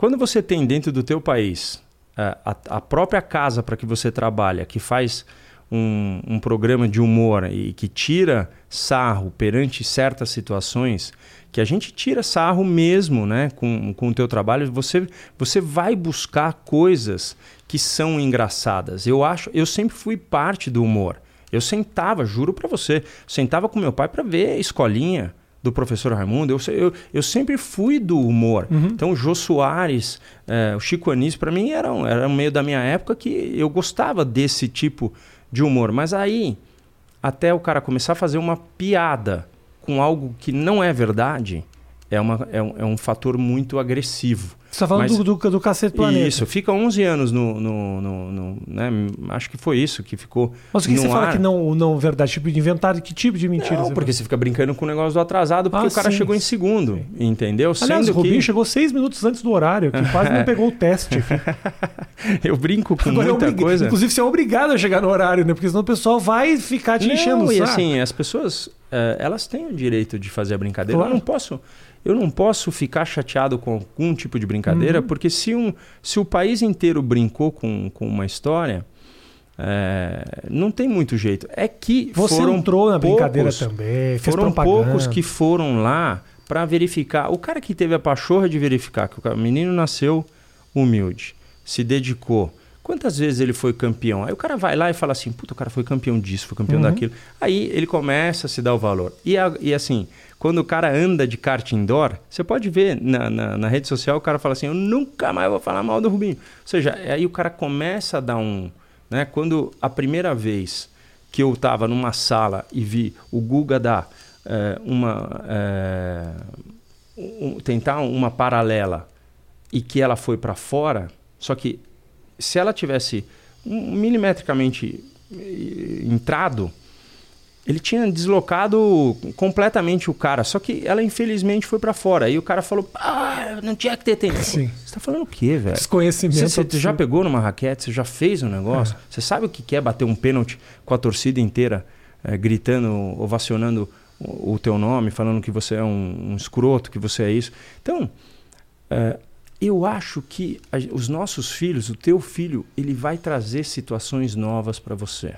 quando você tem dentro do teu país a, a, a própria casa para que você trabalha, que faz um, um programa de humor e que tira sarro perante certas situações, que a gente tira sarro mesmo né, com, com o teu trabalho, você, você vai buscar coisas que são engraçadas. Eu acho, eu sempre fui parte do humor. Eu sentava, juro para você, sentava com meu pai para ver a escolinha do professor Raimundo. Eu, eu, eu sempre fui do humor. Uhum. Então, o Jô Soares, é, o Chico Anísio, para mim, eram, era meio da minha época que eu gostava desse tipo de humor. Mas aí, até o cara começar a fazer uma piada com algo que não é verdade, é, uma, é, um, é um fator muito agressivo. Você está falando Mas, do, do, do Cacete Planeta. Isso, fica 11 anos no... no, no, no né? Acho que foi isso que ficou Mas o que você ar. fala que não, não verdade? Tipo de inventário? Que tipo de mentira? Não, porque você fica brincando com o negócio do atrasado, porque ah, o cara sim, chegou em segundo, sim. entendeu? Aliás, Sendo o Rubinho que... chegou seis minutos antes do horário, que *laughs* quase não pegou o teste. *laughs* eu brinco com Agora muita coisa. Inclusive, você é obrigado a chegar no horário, né? Porque senão o pessoal vai ficar te não, enchendo o saco. e assim, as pessoas, uh, elas têm o direito de fazer a brincadeira. Claro. Eu não posso eu não posso ficar chateado com algum tipo de brincadeira, uhum. porque se, um, se o país inteiro brincou com, com uma história, é, não tem muito jeito. É que Você foram entrou na poucos, brincadeira também, foram propaganda. poucos que foram lá para verificar. O cara que teve a pachorra de verificar que o menino nasceu humilde, se dedicou. Quantas vezes ele foi campeão? Aí o cara vai lá e fala assim: puta, o cara foi campeão disso, foi campeão uhum. daquilo. Aí ele começa a se dar o valor. E, e assim, quando o cara anda de kart indoor, você pode ver na, na, na, rede social o cara fala assim: Eu nunca mais vou falar mal do Rubinho. Ou seja, aí o cara começa a dar um. Né, quando a primeira vez que eu estava numa sala e vi o Guga dar é, uma. É, um, tentar uma paralela e que ela foi para fora, só que se ela tivesse milimetricamente eh, entrado, ele tinha deslocado completamente o cara, só que ela infelizmente foi para fora. Aí o cara falou: "Ah, não tinha que ter tempo". Sim. Você tá falando o quê, velho? Desconhecimento. Você, você já pegou numa raquete, você já fez um negócio? É. Você sabe o que é bater um pênalti com a torcida inteira é, gritando, ovacionando o, o, teu nome, falando que você é um, um escroto, que você é isso. Então, é, eu acho que a, os nossos filhos, o teu filho, ele vai trazer situações novas para você.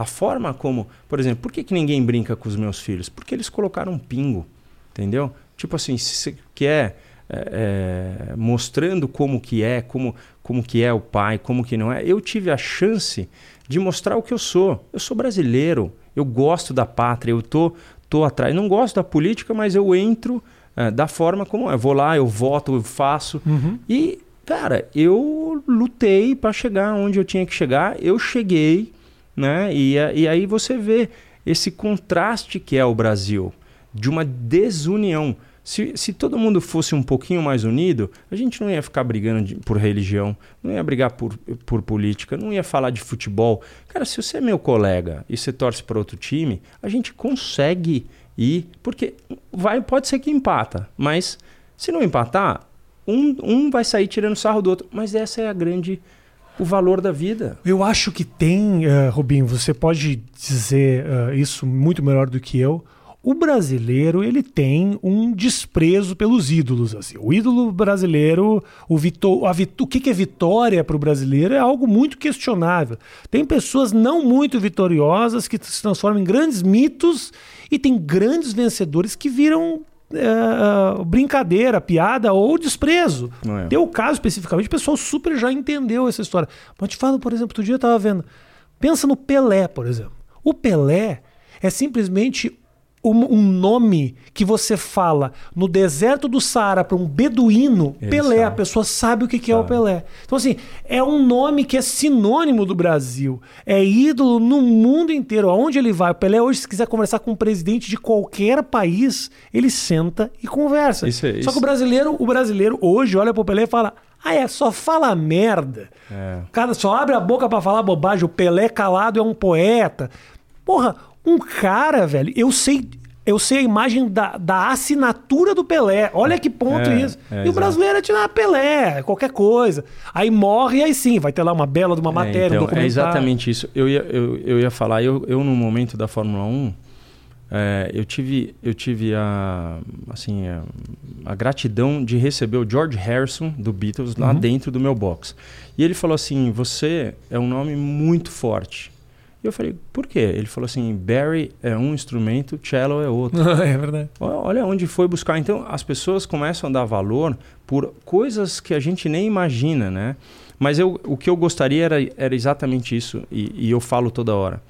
A forma como, por exemplo, por que, que ninguém brinca com os meus filhos? Porque eles colocaram um pingo, entendeu? Tipo assim, se você quer é, é, mostrando como que é, como, como que é o pai, como que não é. Eu tive a chance de mostrar o que eu sou. Eu sou brasileiro, eu gosto da pátria, eu tô, tô atrás. Não gosto da política, mas eu entro é, da forma como é. Eu vou lá, eu voto, eu faço. Uhum. E, cara, eu lutei para chegar onde eu tinha que chegar. Eu cheguei né? E, e aí você vê esse contraste que é o Brasil, de uma desunião. Se, se todo mundo fosse um pouquinho mais unido, a gente não ia ficar brigando de, por religião, não ia brigar por, por política, não ia falar de futebol. Cara, se você é meu colega e você torce para outro time, a gente consegue ir, porque vai, pode ser que empata, mas se não empatar, um, um vai sair tirando sarro do outro. Mas essa é a grande o valor da vida. Eu acho que tem, uh, Rubinho, você pode dizer uh, isso muito melhor do que eu. O brasileiro ele tem um desprezo pelos ídolos. Assim. O ídolo brasileiro, o, Vitor, a, o que, que é vitória para o brasileiro é algo muito questionável. Tem pessoas não muito vitoriosas que se transformam em grandes mitos e tem grandes vencedores que viram uh, brincadeira, piada ou desprezo. É. Tem o caso especificamente, o pessoal super já entendeu essa história. Mas te falo, por exemplo, outro dia eu estava vendo. Pensa no Pelé, por exemplo. O Pelé é simplesmente um, nome que você fala no deserto do Saara para um beduíno, Ele Pelé, sabe. a pessoa sabe o que, que é o Pelé. Então, assim, é um nome que é sinônimo do Brasil. É ídolo no mundo inteiro. Aonde ele vai? O Pelé, hoje, se quiser conversar com um presidente de qualquer país, ele senta e conversa. Isso, é, Só isso. que o brasileiro, o brasileiro hoje olha pro Pelé e fala. Ah, é, só fala merda. É. Cara, só abre a boca para falar bobagem. O Pelé calado é um poeta. Porra, um cara, velho, eu sei eu sei a imagem da, da assinatura do Pelé. Olha que ponto é, isso. É, e o brasileiro é tirar Pelé, qualquer coisa. Aí morre e aí sim, vai ter lá uma bela de uma é, matéria, então, um É exatamente isso. Eu ia, eu, eu ia falar, eu, eu no momento da Fórmula 1, é, eu tive, eu tive a, assim, a, a, gratidão de receber o George Harrison do Beatles lá uhum. dentro do meu box. E ele falou assim: Você é um nome muito forte. E eu falei, por quê? Ele falou assim: Barry é um instrumento, cello é outro. *laughs* é verdade. Olha onde foi buscar. Então, as pessoas começam a dar valor por coisas que a gente nem imagina, né? Mas eu, o que eu gostaria era, era exatamente isso, e, e eu falo toda hora.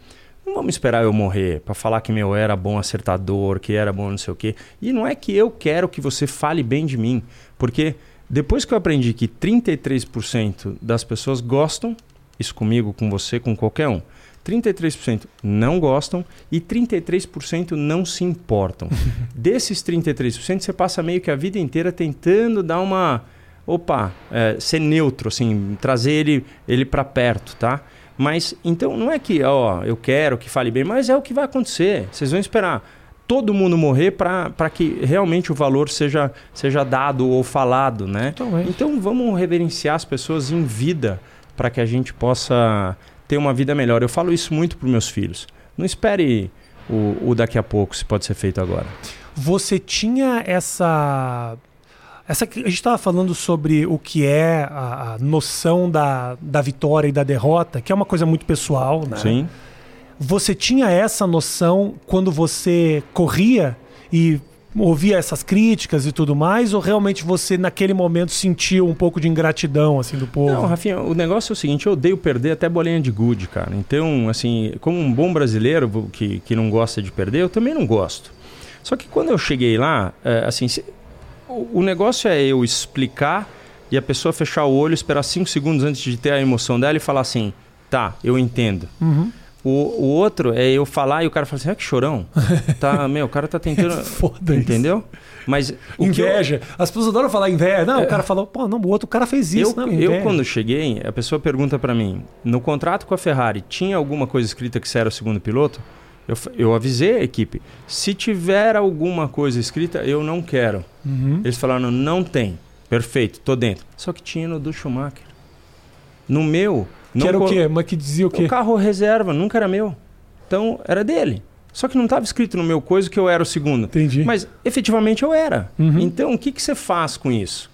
Não vamos esperar eu morrer para falar que meu era bom acertador, que era bom não sei o quê. E não é que eu quero que você fale bem de mim, porque depois que eu aprendi que 33% das pessoas gostam, isso comigo, com você, com qualquer um, 33% não gostam e 33% não se importam. *laughs* Desses 33%, você passa meio que a vida inteira tentando dar uma. Opa, é, ser neutro, assim, trazer ele, ele para perto, tá? Mas então não é que, ó, eu quero que fale bem, mas é o que vai acontecer. Vocês vão esperar todo mundo morrer para que realmente o valor seja, seja dado ou falado, né? Então vamos reverenciar as pessoas em vida para que a gente possa ter uma vida melhor. Eu falo isso muito para meus filhos. Não espere o, o daqui a pouco, se pode ser feito agora. Você tinha essa essa, a gente estava falando sobre o que é a, a, noção da, da vitória e da derrota, que é uma coisa muito pessoal, né? Sim. Você tinha essa noção quando você corria e ouvia essas críticas e tudo mais, ou realmente você naquele momento sentiu um pouco de ingratidão assim do povo? Não, Rafinha, o negócio é o seguinte, eu odeio perder até bolinha de gude, cara. Então, assim, como um bom brasileiro que, que não gosta de perder, eu também não gosto. Só que quando eu cheguei lá, é, assim, se, o, o negócio é eu explicar e a pessoa fechar o olho, esperar cinco segundos antes de ter a emoção dela e falar assim, tá, eu entendo. Uhum. O, o outro é eu falar e o cara fala assim, ah, que chorão. Tá, *laughs* meu, o cara tá tentando. *laughs* Foda entendeu? Isso. Mas. inveja. Eu... As pessoas adoram falar inveja. Não, é... o cara falou, pô, não, o outro cara fez isso. Eu, não, eu, quando cheguei, a pessoa pergunta para mim: no contrato com a Ferrari, tinha alguma coisa escrita que você era o segundo piloto? Eu, eu avisei a equipe: se tiver alguma coisa escrita, eu não quero. Uhum. Eles falaram: não tem. Perfeito, tô dentro. Só que tinha no do Schumacher. No meu, não que era o quê? Mas que dizia o quê? O carro reserva, nunca era meu. Então, era dele. Só que não estava escrito no meu coisa que eu era o segundo. Entendi. Mas efetivamente eu era. Uhum. Então, o que, que você faz com isso?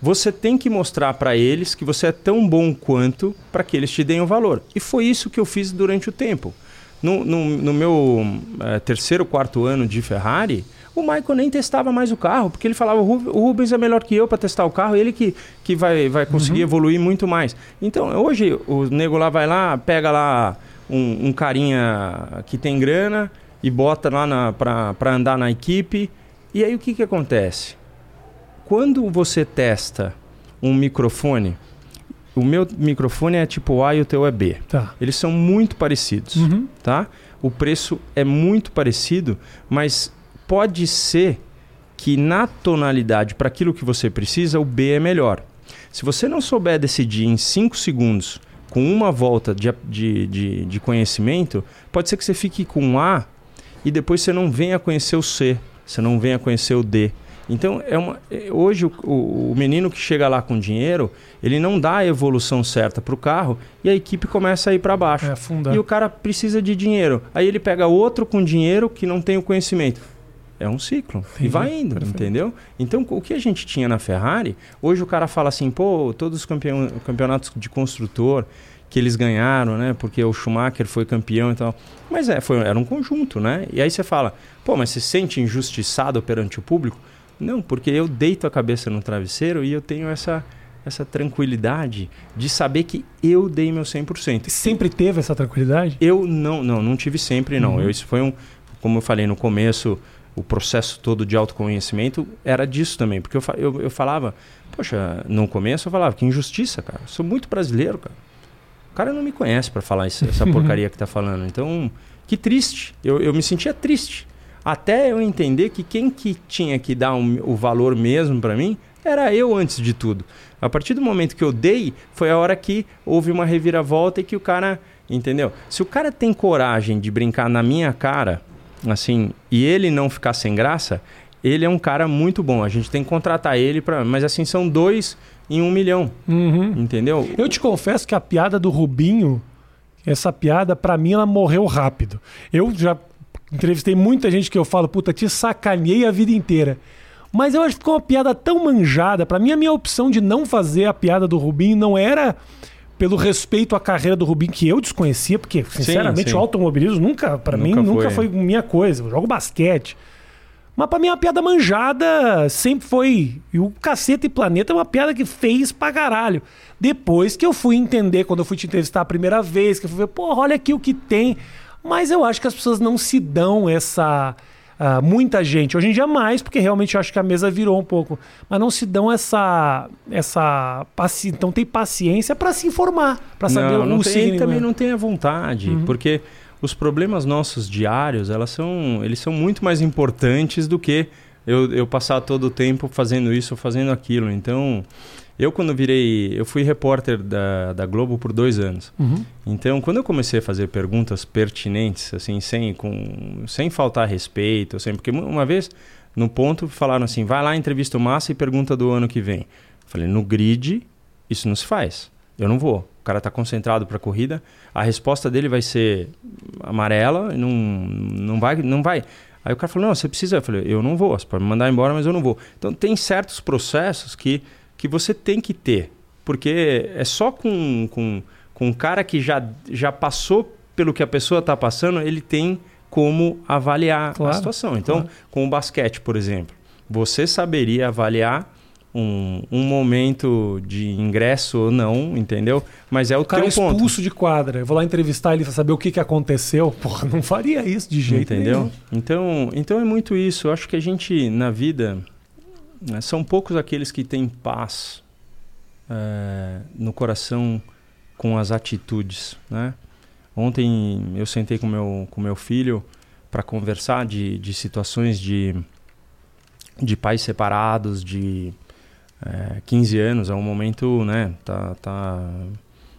Você tem que mostrar para eles que você é tão bom quanto para que eles te deem o valor. E foi isso que eu fiz durante o tempo. No, no, no meu é, terceiro, quarto ano de Ferrari, o Michael nem testava mais o carro, porque ele falava: o Rubens é melhor que eu para testar o carro, ele que, que vai, vai conseguir uhum. evoluir muito mais. Então, hoje, o nego lá vai lá, pega lá um, um carinha que tem grana e bota lá para andar na equipe. E aí o que, que acontece? Quando você testa um microfone, o meu microfone é tipo A e o teu é B. Tá. Eles são muito parecidos, uhum. tá? O preço é muito parecido, mas pode ser que na tonalidade para aquilo que você precisa, o B é melhor. Se você não souber decidir em 5 segundos com uma volta de, de, de, de, conhecimento, pode ser que você fique com A e depois você não venha conhecer o C, você não venha conhecer o D. Então, é uma, é, hoje o, o, o menino que chega lá com dinheiro, ele não dá a evolução certa para o carro e a equipe começa a ir para baixo. É, e o cara precisa de dinheiro. Aí ele pega outro com dinheiro que não tem o conhecimento. É um ciclo. Entendi. E vai indo, Perfeito. entendeu? Então, o que a gente tinha na Ferrari, hoje o cara fala assim, pô, todos os campeon campeonatos de construtor que eles ganharam, né? Porque o Schumacher foi campeão e tal. Mas é, foi, era um conjunto, né? E aí você fala, pô, mas você se sente injustiçado perante o público? Não, porque eu deito a cabeça no travesseiro e eu tenho essa essa tranquilidade de saber que eu dei meu 100%. Sempre teve essa tranquilidade? Eu não, não, não tive sempre não. Uhum. Eu, isso foi um, como eu falei no começo, o processo todo de autoconhecimento era disso também. Porque eu, eu, eu falava, poxa, no começo eu falava, que injustiça, cara. Eu sou muito brasileiro, cara. O cara não me conhece para falar isso, essa *laughs* porcaria que tá falando. Então, que triste. Eu, eu me sentia triste. Até eu entender que quem que tinha que dar um, o valor mesmo para mim era eu antes de tudo. A partir do momento que eu dei, foi a hora que houve uma reviravolta e que o cara, entendeu? Se o cara tem coragem de brincar na minha cara, assim, e ele não ficar sem graça, ele é um cara muito bom. A gente tem que contratar ele para, mas assim são dois em um milhão, uhum. entendeu? Eu te confesso que a piada do Rubinho, essa piada para mim ela morreu rápido. Eu já entrevistei muita gente que eu falo, puta, te sacaneei a vida inteira. Mas eu acho que ficou uma piada tão manjada. Para mim, a minha opção de não fazer a piada do Rubinho não era pelo respeito à carreira do Rubinho, que eu desconhecia, porque, sinceramente, sim, sim. o automobilismo nunca, para mim, nunca foi minha coisa. Eu jogo basquete. Mas pra mim, uma piada manjada sempre foi. E o Caceta e Planeta é uma piada que fez pra caralho. Depois que eu fui entender, quando eu fui te entrevistar a primeira vez, que eu fui ver, porra, olha aqui o que tem. Mas eu acho que as pessoas não se dão essa. Uh, muita gente, hoje em dia mais, porque realmente eu acho que a mesa virou um pouco, mas não se dão essa. essa paci... Então tem paciência para se informar, para saber não, não tem, também não tem a vontade, uhum. porque os problemas nossos diários, elas são, eles são muito mais importantes do que eu, eu passar todo o tempo fazendo isso ou fazendo aquilo. Então, eu, quando virei. Eu fui repórter da, da Globo por dois anos. Uhum. Então, quando eu comecei a fazer perguntas pertinentes, assim, sem, com, sem faltar respeito, assim, porque uma vez, no ponto, falaram assim: vai lá, entrevista o Massa e pergunta do ano que vem. Eu falei: no grid, isso não se faz. Eu não vou. O cara está concentrado para a corrida. A resposta dele vai ser amarela, não, não vai, não vai. Aí o cara falou: não, você precisa. Eu falei: eu não vou. Você pode me mandar embora, mas eu não vou. Então tem certos processos que que você tem que ter. Porque é só com, com, com um cara que já, já passou pelo que a pessoa está passando, ele tem como avaliar claro, a situação. Então, claro. com o basquete, por exemplo, você saberia avaliar um, um momento de ingresso ou não, entendeu? Mas é o, o cara expulso ponto. de quadra. Eu vou lá entrevistar ele para saber o que, que aconteceu. *laughs* Porra, não faria isso de jeito entendeu? nenhum. Então, então é muito isso. Eu acho que a gente, na vida? São poucos aqueles que têm paz é, no coração com as atitudes. Né? Ontem eu sentei com meu, com meu filho para conversar de, de situações de, de pais separados, de é, 15 anos. É um momento, né? Tá, tá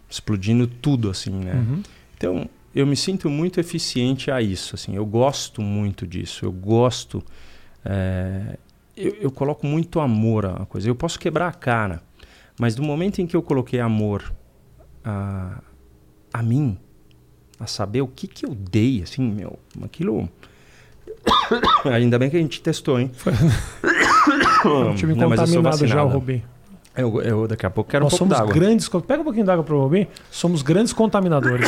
explodindo tudo, assim, né? Uhum. Então, eu me sinto muito eficiente a isso, assim. Eu gosto muito disso. Eu gosto... É, eu, eu coloco muito amor a coisa. Eu posso quebrar a cara, mas do momento em que eu coloquei amor a, a mim, a saber o que, que eu dei, assim, meu, aquilo. *coughs* Ainda bem que a gente testou, hein? *coughs* *coughs* Eu tive Não, contaminado já o Rubim. Eu, eu daqui a pouco quero Nós um pouco somos grandes. Pega um pouquinho d'água para o Rubim. Somos grandes contaminadores.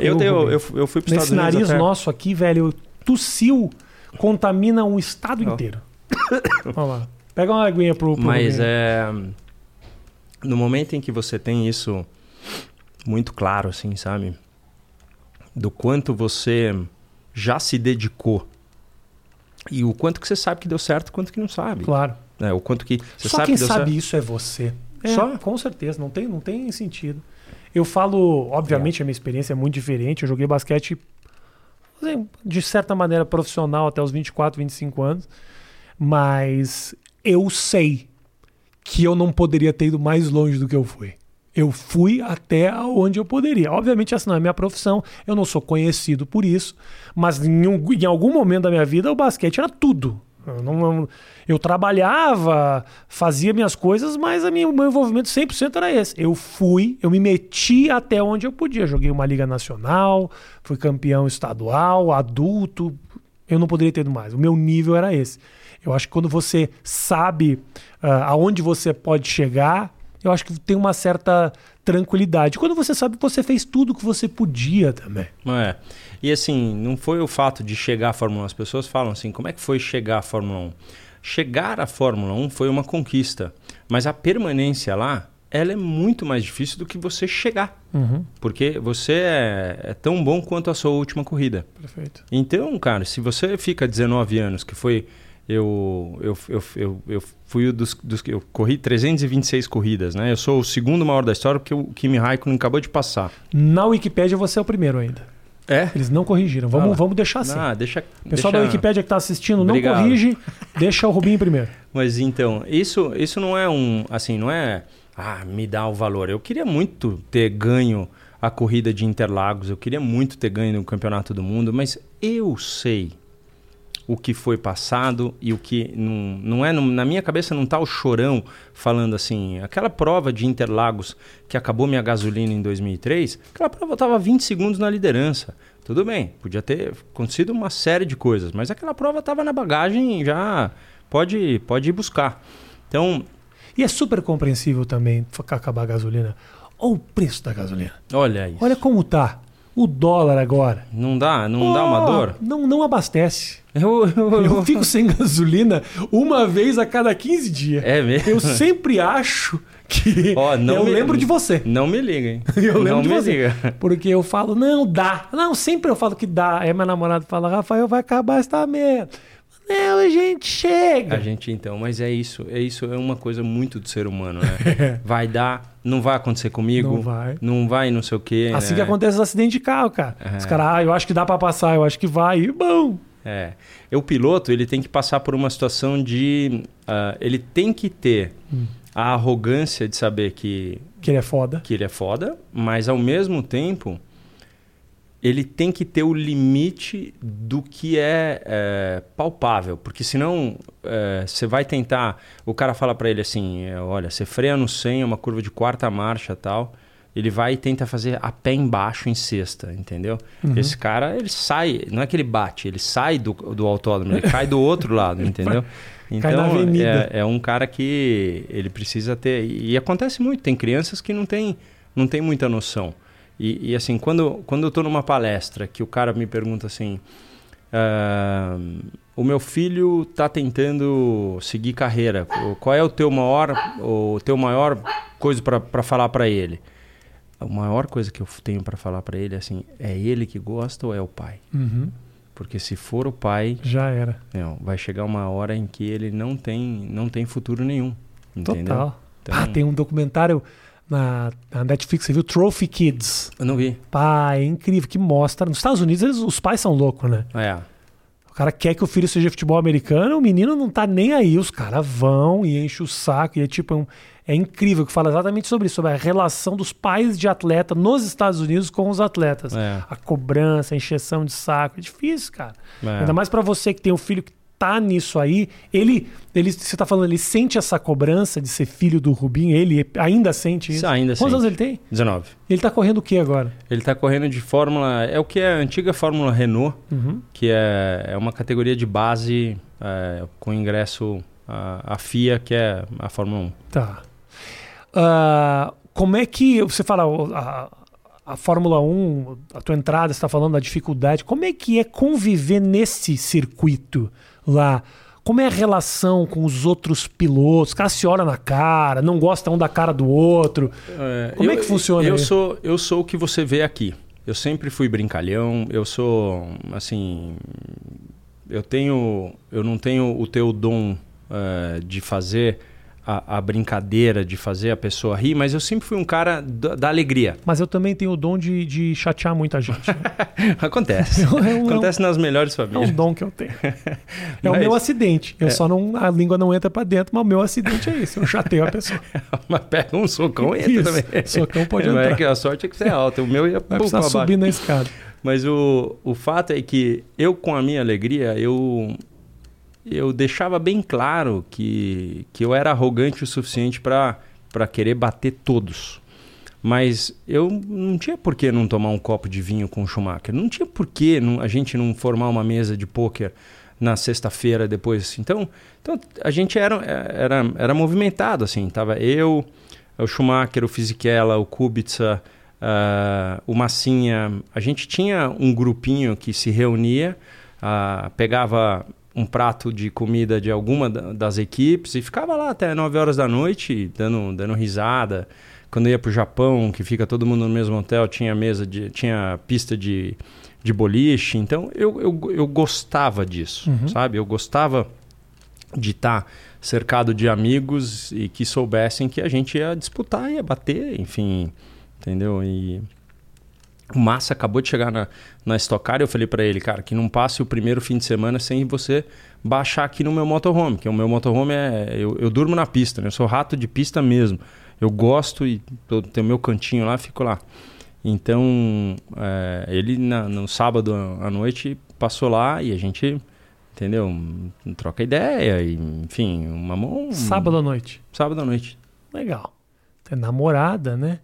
eu, eu, eu, eu, fui para Esse nariz até... nosso aqui, velho, tossiu, contamina um estado oh. inteiro. Vamos lá. Pega uma aguinha pro, pro Mas é. No momento em que você tem isso muito claro, assim, sabe? Do quanto você já se dedicou. E o quanto que você sabe que deu certo e quanto que não sabe. Claro. É, o quanto que você Só sabe quem que sabe certo. isso é você. É, Só? Com certeza, não tem, não tem sentido. Eu falo, obviamente, é. a minha experiência é muito diferente. Eu joguei basquete, assim, de certa maneira, profissional até os 24, 25 anos. Mas eu sei que eu não poderia ter ido mais longe do que eu fui. Eu fui até onde eu poderia. Obviamente, essa não é minha profissão, eu não sou conhecido por isso, mas em, um, em algum momento da minha vida o basquete era tudo. Eu, não, eu trabalhava, fazia minhas coisas, mas a minha, o meu envolvimento 100% era esse. Eu fui, eu me meti até onde eu podia. Joguei uma Liga Nacional, fui campeão estadual, adulto. Eu não poderia ter ido mais. O meu nível era esse. Eu acho que quando você sabe uh, aonde você pode chegar, eu acho que tem uma certa tranquilidade. Quando você sabe que você fez tudo que você podia também. É. E assim, não foi o fato de chegar à Fórmula 1. As pessoas falam assim, como é que foi chegar à Fórmula 1? Chegar à Fórmula 1 foi uma conquista, mas a permanência lá, ela é muito mais difícil do que você chegar. Uhum. Porque você é, é, tão bom quanto a sua última corrida. Perfeito. Então, cara, se você fica 19 anos, que foi eu, eu, eu, eu, eu fui dos, dos. Eu corri 326 corridas, né? Eu sou o segundo maior da história porque o Kimi Raikkonen acabou de passar. Na Wikipédia você é o primeiro ainda. É? Eles não corrigiram. Vamos, vamos deixar assim. Ah, deixa. Pessoal deixa... da Wikipédia que está assistindo não Obrigado. corrige, deixa o Rubinho primeiro. *laughs* Mas então, isso, isso não é um. Assim, não é. Ah, me dá o valor. Eu queria muito ter ganho a corrida de Interlagos, eu queria muito ter ganho no Campeonato do Mundo, mas eu sei o que foi passado e o que não, não é na minha cabeça não está o chorão falando assim aquela prova de Interlagos que acabou minha gasolina em 2003 aquela prova estava 20 segundos na liderança. Tudo bem podia ter acontecido uma série de coisas mas aquela prova estava na bagagem já pode pode ir buscar. Então e é super compreensível também acabar a gasolina. Olha o preço da gasolina. Olha isso. Olha como tá o dólar agora. Não dá? Não oh, dá uma dor? Não, não abastece. Eu, eu, eu, fico sem gasolina uma vez a cada 15 dias. É mesmo? Eu sempre acho que. *laughs* Oh, não eu me, lembro de você. Não me liga, hein? *laughs* eu lembro não de me você. Liga. *laughs* Porque eu falo, não, dá. Não, sempre eu falo que dá. Aí meu namorado fala, Rafael, vai acabar esta merda. Não, a gente chega. A gente então, mas é isso, é isso, é uma coisa muito do ser humano, né? *laughs* vai dar, não vai acontecer comigo. Não vai. Não vai, não sei o quê. Assim né? que acontece os acidentes de carro, cara. É. Os caras, ah, eu acho que dá para passar, eu acho que vai. E bom. É. O piloto, ele tem que passar por uma situação de. Uh, ele tem que ter hum. a arrogância de saber que. Que ele é foda. Que ele é foda, mas ao mesmo tempo ele tem que ter o limite do que é, é palpável, porque senão é, você vai tentar. O cara fala para ele assim: é, olha, você freia no 100, é uma curva de quarta marcha tal. Ele vai e tenta fazer a pé embaixo em sexta, entendeu? Uhum. Esse cara, ele sai, não é que ele bate, ele sai do, do autódromo, ele cai do outro lado, *laughs* entendeu? Então, cai na avenida. É, é um cara que ele precisa ter. E, e acontece muito, tem crianças que não tem, não tem muita noção. E, e, assim, quando, quando eu estou numa palestra que o cara me pergunta assim: uh, o meu filho está tentando seguir carreira, qual é o teu maior, o teu maior coisa para falar para ele? A maior coisa que eu tenho para falar para ele é assim: é ele que gosta ou é o pai? Uhum. Porque se for o pai, já era. Não, vai chegar uma hora em que ele não tem, não tem futuro nenhum. Entendeu? Total. Então, ah, tem um documentário na, na, Netflix, você viu Trophy Kids. Eu não vi. Pá, é incrível, que mostra. Nos Estados Unidos, eles, os pais são loucos, né? É. O cara quer que o filho seja futebol americano, o menino não tá nem aí. Os caras vão e enchem o saco. E é tipo, um, é incrível que fala exatamente sobre isso, sobre a relação dos pais de atleta nos Estados Unidos com os atletas. É. A cobrança, a encheção de saco. É difícil, cara. É. Ainda mais para você que tem um filho que tá nisso aí, ele, ele você tá falando, ele sente essa cobrança de ser filho do Rubinho, ele ainda sente isso? Ainda Quantos sente. anos ele tem? 19. Ele tá correndo o que agora? Ele tá correndo de Fórmula, é o que é a antiga Fórmula Renault, Uhum. que é, é uma categoria de base é, com ingresso a FIA, que é a Fórmula 1. Tá. Ah, como é que você fala a, a Fórmula 1, a tua entrada, você está falando da dificuldade. Como é que é conviver nesse circuito lá? Como é a relação com os outros pilotos? Os caras se olham na cara, não gostam um da cara do outro. Como é eu- que funciona Eu isso? sou, eu sou o que você vê aqui. Eu sempre fui brincalhão, eu sou, assim... Eu tenho... Eu não tenho o teu dom eh, de fazer a, a, brincadeira de fazer a pessoa rir, mas eu sempre fui um cara da, da alegria. Mas eu também tenho o dom de, de chatear muita gente. Né? *laughs* Acontece. *laughs* É um, Acontece nas melhores famílias. É um dom que eu tenho. *laughs* É mas, o meu acidente. Eu é... só não. A língua não entra para dentro, mas o meu acidente é isso. Eu chateio a pessoa. mas pega um socão e entra isso, também. Socão pode entrar. Mas é que a sorte é que você é alto. O meu ia Vai precisar subir na escada. Mas o, o fato é que eu, com a minha alegria, eu eu deixava bem claro que, que eu era arrogante o suficiente para querer bater todos. Mas eu não tinha por que não tomar um copo de vinho com o Schumacher. Não tinha por que não, a gente não formar uma mesa de pôquer na sexta-feira depois. Então, então a gente era, era, era movimentado, assim. Tava eu, o Schumacher, o Fisichella, o Kubica, uh, o Massinha. A gente tinha um grupinho que se reunia, uh, pegava um prato de comida de alguma das equipes e ficava lá até 9 horas da noite dando, dando risada. Quando ia para o Japão, que fica todo mundo no mesmo hotel, tinha mesa de, tinha pista de, de boliche. Então eu, eu, eu gostava disso, uhum. sabe? Eu gostava de estar tá cercado de amigos e que soubessem que a gente ia disputar, ia bater, enfim, entendeu? E o Massa acabou de chegar na, na Stock Car e eu falei para ele, cara, que não passe o primeiro fim de semana sem você baixar aqui no meu motorhome, que o meu motorhome é... Eu, eu durmo na pista, né? Eu sou rato de pista mesmo. Eu gosto e tô, tenho meu cantinho lá, fico lá. Então, é, ele na, no sábado à noite passou lá e a gente, entendeu? Troca ideia, e, enfim, uma mão... Sábado à noite? Sábado à noite. Legal. Tem namorada, né?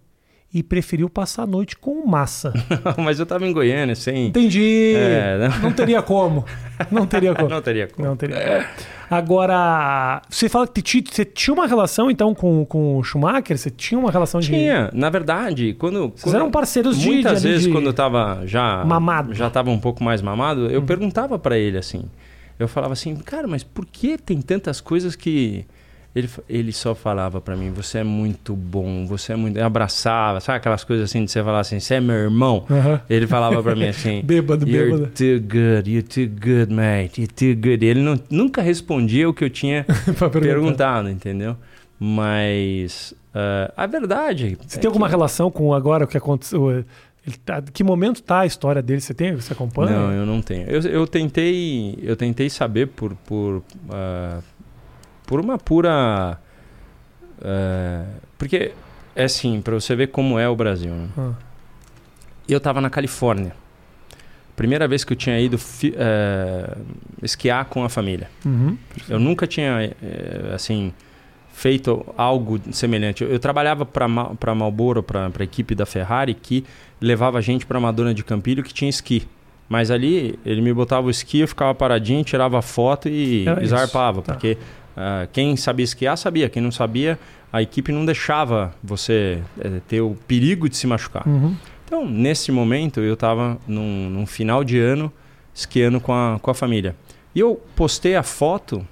E preferiu passar a noite com massa. *laughs* Mas eu estava em Goiânia, sem. Entendi. É... Não teria como. Não teria como. *laughs* não teria como. Não teria como. Agora, você fala que você tinha uma relação então com, com o Schumacher? Você tinha uma relação de. Tinha, na verdade, quando. Vocês quando, eram parceiros de. Muitas de, vezes, de... quando eu estava já. Mamado. Já estava um pouco mais mamado, eu uhum. perguntava para ele assim. Eu falava assim, cara, mas por que tem tantas coisas que ele, ele só falava para mim, você é muito bom, você é muito... Eu abraçava, sabe aquelas coisas assim de você falar assim, você é meu irmão? Ele falava para mim assim... *laughs* bêbado, you're bêbado. too good, you're too good, mate, you're too good. Ele não, nunca respondia o que eu tinha *laughs* perguntado, entendeu? Mas uh, a verdade... Você é tem alguma que... relação com agora o que aconteceu... Tá, que momento tá a história dele? Você tem? Você acompanha? Não, eu não tenho. Eu, eu tentei, eu tentei saber por, por uh, por uma pura. É, porque é assim, para você ver como é o Brasil. Né? Ah. Eu estava na Califórnia. Primeira vez que eu tinha ido é, esquiar com a família. Uhum. Eu nunca tinha, é, assim, feito algo semelhante. Eu, eu trabalhava para Marlboro, para a equipe da Ferrari, que levava gente para Madonna de Campilho, que tinha esqui. Mas ali, ele me botava o esqui, eu ficava paradinho, tirava foto e, e zarpava. Tá. Porque Uh, quem sabia esquiar, sabia. Quem não sabia, a equipe não deixava você é, ter o perigo de se machucar. Uhum. Então, nesse momento, eu estava num, num, final de ano esquiando com a, com a família. E eu postei a foto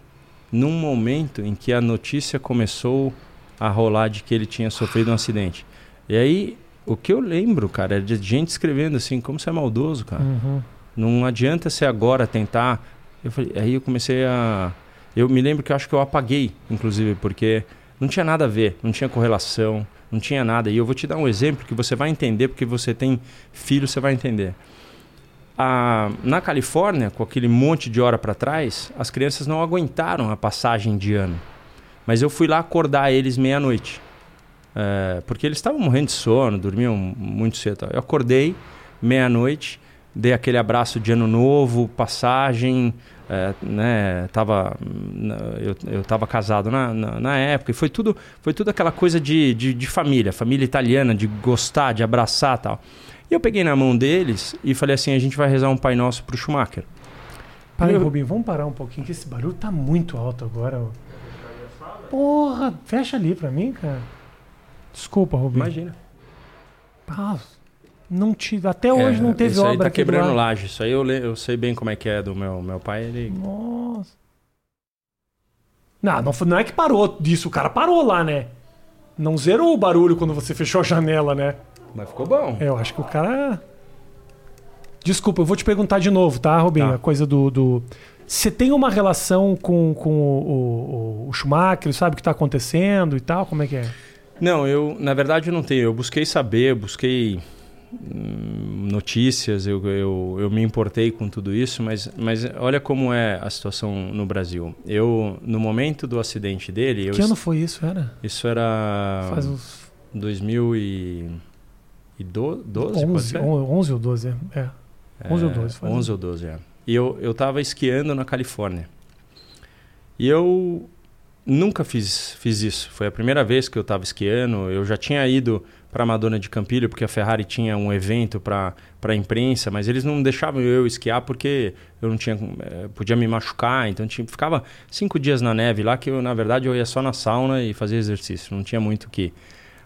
num momento em que a notícia começou a rolar de que ele tinha sofrido um acidente. E aí, o que eu lembro, cara, é de gente escrevendo assim, como você é maldoso, cara. Uhum. Não adianta você agora tentar... Eu falei, aí eu comecei a eu me lembro que eu acho que eu apaguei, inclusive, porque não tinha nada a ver, não tinha correlação, não tinha nada. E eu vou te dar um exemplo que você vai entender, porque você tem filho, você vai entender. Ah, na Califórnia, com aquele monte de hora para trás, as crianças não aguentaram a passagem de ano. Mas eu fui lá acordar eles meia-noite. É, porque eles estavam morrendo de sono, dormiam muito cedo. Eu acordei meia-noite, dei aquele abraço de ano novo, passagem, é, né, tava, eu, eu tava casado na, na, na, época e foi tudo, foi tudo aquela coisa de, de, de, família, família italiana, de gostar, de abraçar tal. E eu peguei na mão deles e falei assim, a gente vai rezar um Pai Nosso pro Schumacher. Para aí, Rubinho, vamos parar um pouquinho, que esse barulho tá muito alto agora. Porra, fecha ali pra mim, cara. Desculpa, Rubinho. Imagina. Ah, não tive, até hoje é, não teve isso obra. Isso aí tá quebrando laje. Isso aí eu, eu sei bem como é que é do meu, meu pai. Ele... Nossa. Não, não, não é que parou disso. O cara parou lá, né? Não zerou o barulho quando você fechou a janela, né? Mas ficou bom. É, eu acho que o cara. Desculpa, eu vou te perguntar de novo, tá, Rubinho? Tá. A coisa do. do... Você tem uma relação com, com o, o, o Schumacher, sabe o que está acontecendo e tal? Como é que é? Não, eu, na verdade, não tenho. Eu busquei saber, busquei notícias, eu, eu, eu me importei com tudo isso, mas, mas olha como é a situação no Brasil. Eu, no momento do acidente dele. eu que ano foi isso, era? Isso era. Faz uns 2012, pode 11, ser? 11 ou 12, é. é. 11 ou 12, faz 11 um- ou 12, é. E eu, eu tava esquiando na Califórnia. E eu nunca fiz, fiz isso. Foi a primeira vez que eu estava esquiando. Eu já tinha ido para Madonna de Campilho, porque a Ferrari tinha um evento para a imprensa, mas eles não deixavam eu esquiar porque eu não tinha. eh, podia me machucar. Então tinha, ficava cinco dias na neve lá, que eu, na verdade, eu ia só na sauna e fazia exercício. Não tinha muito o que,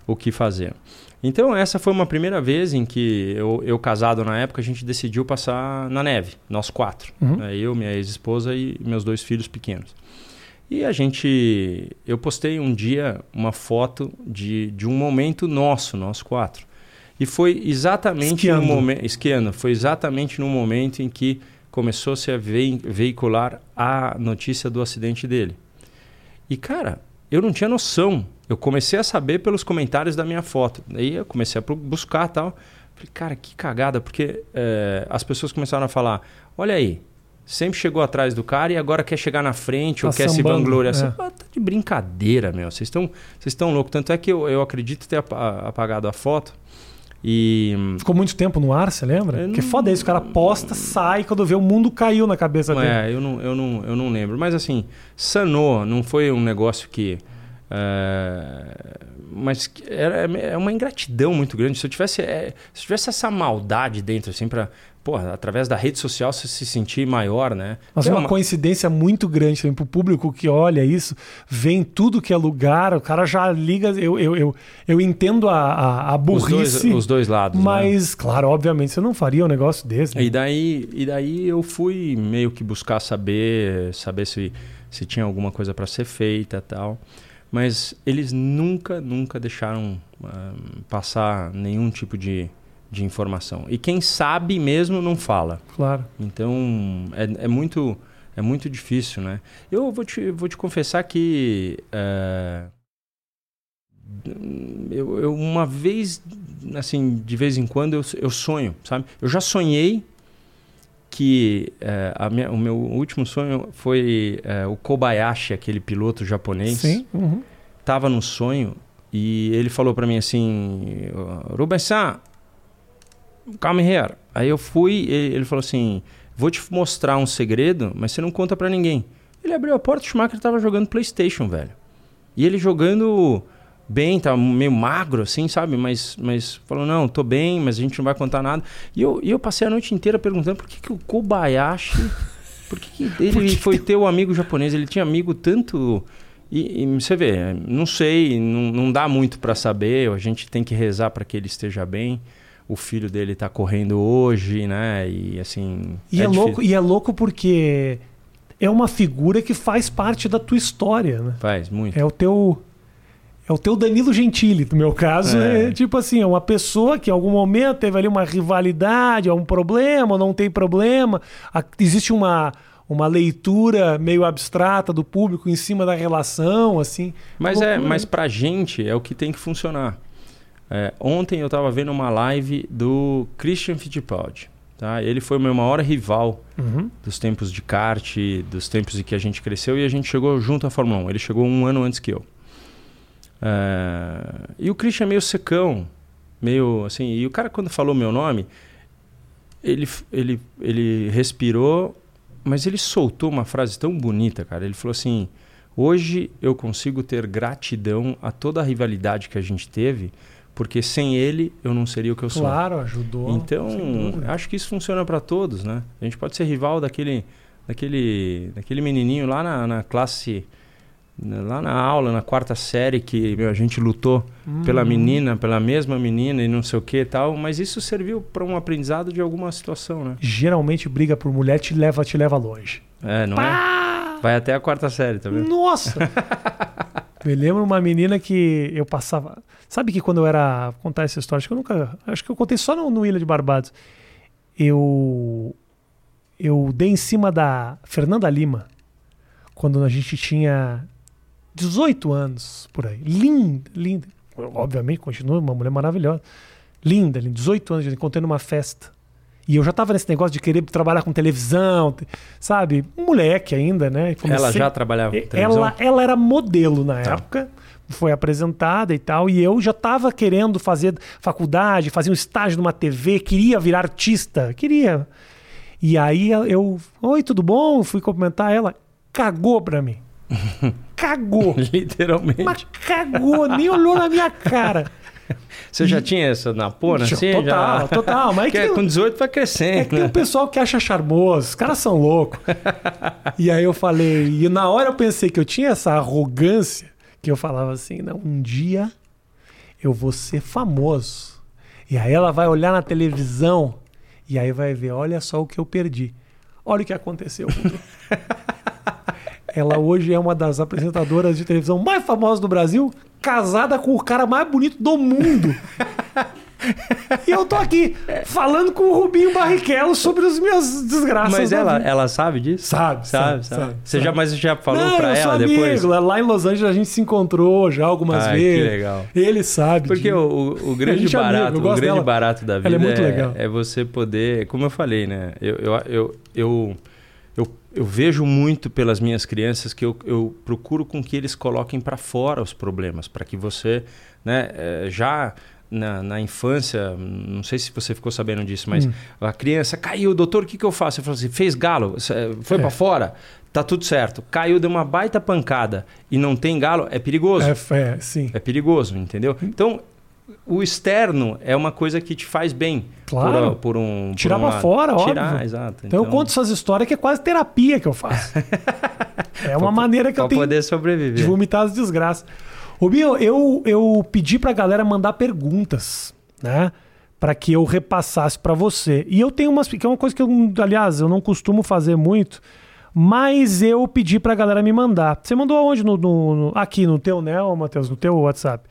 o que fazer. Então, essa foi uma primeira vez em que eu, eu casado na época, a gente decidiu passar na neve, nós quatro. Uhum. né? Eu, minha ex-esposa e meus dois filhos pequenos. E a gente. Eu postei um dia uma foto de, de um momento nosso, nós quatro. E foi exatamente Esquiando. no momento. Esquiando. Foi exatamente no momento em que começou-se a vei- veicular a notícia do acidente dele. E, cara, eu não tinha noção. Eu comecei a saber pelos comentários da minha foto. Daí eu comecei a buscar tal. Falei, cara, que cagada, porque eh, as pessoas começaram a falar: olha aí, sempre chegou atrás do cara e agora quer chegar na frente Tá ou quer se vangloriar. é. Ah, tá de brincadeira, meu. Vocês estão vocês estão loucos. Tanto é que eu, eu acredito ter apa- apagado a foto. E. Ficou muito tempo no ar, você lembra? Não- foda isso, o cara posta, sai, quando vê o mundo caiu na cabeça dele. É, eu não, eu, não, eu não lembro. Mas assim, sanou, não foi um negócio que. é, mas que era, é uma ingratidão muito grande. Se eu tivesse, é, se eu tivesse essa maldade dentro, assim, pra. Pô, através da rede social você se sentir maior, né? Mas é é uma coincidência muito grande também pro público que olha isso, vê em tudo que é lugar, o cara já liga. Eu, eu, eu, eu entendo a, a, a os, burrice, dois, os dois lados. né? mas, claro, obviamente, você não faria um negócio desse. né? E daí, e daí eu fui meio que buscar saber, saber se, se tinha alguma coisa para ser feita e tal. Mas eles nunca, nunca deixaram ah, passar nenhum tipo de, de informação. E quem sabe mesmo não fala. Claro. Então é, é muito é muito difícil, né? Eu vou te, vou te confessar que é, eu, eu uma vez assim de vez em quando eu, eu sonho, sabe? Eu já sonhei que é, a minha- o meu último sonho foi é, o Kobayashi, aquele piloto japonês Sim. uhum. tava no sonho e ele falou pra mim assim, Rubens-san, come here. Aí eu fui, ele, falou assim, vou te mostrar um segredo, mas você não conta pra ninguém. Ele abriu a porta, o Schumacher tava jogando Playstation, velho. E ele jogando bem, tava meio magro assim, sabe? Mas, mas falou, não, tô bem, mas a gente não vai contar nada. E eu, e eu passei a noite inteira perguntando por que, que o Kobayashi... Por que, que ele *laughs* Por que foi ter o amigo japonês? Ele tinha amigo tanto... E, e você vê, não sei, não, não dá muito para saber. A gente tem que rezar para que ele esteja bem. O filho dele tá correndo hoje, né? E assim. E é, difícil. louco, e é louco porque é uma figura que faz parte da tua história, né? Faz muito. É o teu. É o teu Danilo Gentili, no meu caso. É. É. tipo assim, é uma pessoa que em algum momento teve ali uma rivalidade, é um problema, não tem problema. Existe uma, uma leitura meio abstrata do público em cima da relação, assim. Mas é, mas pra gente é o que tem que funcionar. É, ontem eu tava vendo uma live do Christian Fittipaldi. Tá? Ele foi o meu maior rival Uhum. dos tempos de kart, dos tempos em que a gente cresceu e a gente chegou junto à Fórmula 1. Ele chegou um ano antes que eu. É, E o Christian é meio secão, meio assim. E o cara, quando falou meu nome, ele, ele, ele respirou, mas ele soltou uma frase tão bonita, cara. Ele falou assim: Hoje eu consigo ter gratidão a toda a rivalidade que a gente teve, porque sem ele eu não seria o que eu sou. Claro, ajudou. Então, acho que isso funciona para todos, né? A gente pode ser rival daquele, daquele, daquele menininho lá na, na classe, lá na aula, na quarta série, que meu, a gente lutou pela Hum. menina, pela mesma menina e não sei o que e tal, mas isso serviu para um aprendizado de alguma situação, né? Geralmente briga por mulher te leva, te leva longe. É, não é? Vai até a quarta série, tá vendo? Nossa! *laughs* Me lembro uma menina que eu passava. Sabe que quando eu era. Vou contar essa história, acho que eu nunca. Acho que eu contei só no, no Ilha de Barbados. eu eu dei em cima da Fernanda Lima quando a gente tinha 18 anos por aí. Linda, linda. Obviamente, continua uma mulher maravilhosa. Linda, linda. 18 anos, encontrei numa festa. E eu já tava nesse negócio de querer trabalhar com televisão, sabe? Um moleque ainda, né? Comecei... Ela já trabalhava com televisão? Ela, ela era modelo na tá. época, foi apresentada e tal, e eu já tava querendo fazer faculdade, fazer um estágio numa TV, queria virar artista, queria. E aí eu, oi, tudo bom? Fui cumprimentar ela, cagou pra mim. *laughs* Cagou. Literalmente. Mas cagou, nem olhou na minha cara. *laughs* Você já tinha essa na pona? Assim, total, já... total. Mas é *laughs* que, com 18 vai crescendo. É que tem o pessoal que acha charmoso, os caras são loucos. *laughs* e aí eu falei, e na hora eu pensei que eu tinha essa arrogância, que eu falava assim, não, um dia eu vou ser famoso. E aí ela vai olhar na televisão e aí vai ver, olha só o que eu perdi. Olha o que aconteceu Ela hoje é uma das apresentadoras de televisão mais famosas do Brasil, casada com o cara mais bonito do mundo. *laughs* e eu tô aqui falando com o Rubinho Barrichello sobre as minhas desgraças. Mas ela, ela sabe disso? Sabe, sabe, sabe. sabe você sabe. já, mas você já falou Não, pra ela amigo. depois? Lá em Los Angeles a gente se encontrou já algumas Ai, vezes. Que legal. Ele sabe. Porque de... o, o grande é barato, o grande dela. barato da vida ela é, legal. é você poder, como eu falei, né? Eu, eu, eu, eu, eu, eu vejo muito pelas minhas crianças que eu, eu procuro com que eles coloquem para fora os problemas, para que você, né, já na, na, infância, não sei se você ficou sabendo disso, mas hum. a criança caiu, doutor, o que, que eu faço? Eu falo assim, fez galo, foi é. para fora, tá tudo certo. Caiu, deu uma baita pancada e não tem galo, é perigoso. É, é sim. É perigoso, entendeu? Então, o externo é uma coisa que te faz bem. Claro. Por, por um. Tirar por uma... pra fora, Tirar, óbvio. exato. Então, então, eu conto essas histórias que é quase terapia que eu faço. *laughs* é uma maneira que eu tenho. poder sobreviver. De vomitar as desgraças. Rubinho, eu, eu pedi pra galera mandar perguntas, né? Para que eu repassasse para você. E eu tenho umas. Que é uma coisa que eu, aliás, eu não costumo fazer muito. Mas eu pedi pra galera me mandar. Você mandou aonde? No, no, no aqui no teu, né, Matheus? No teu WhatsApp.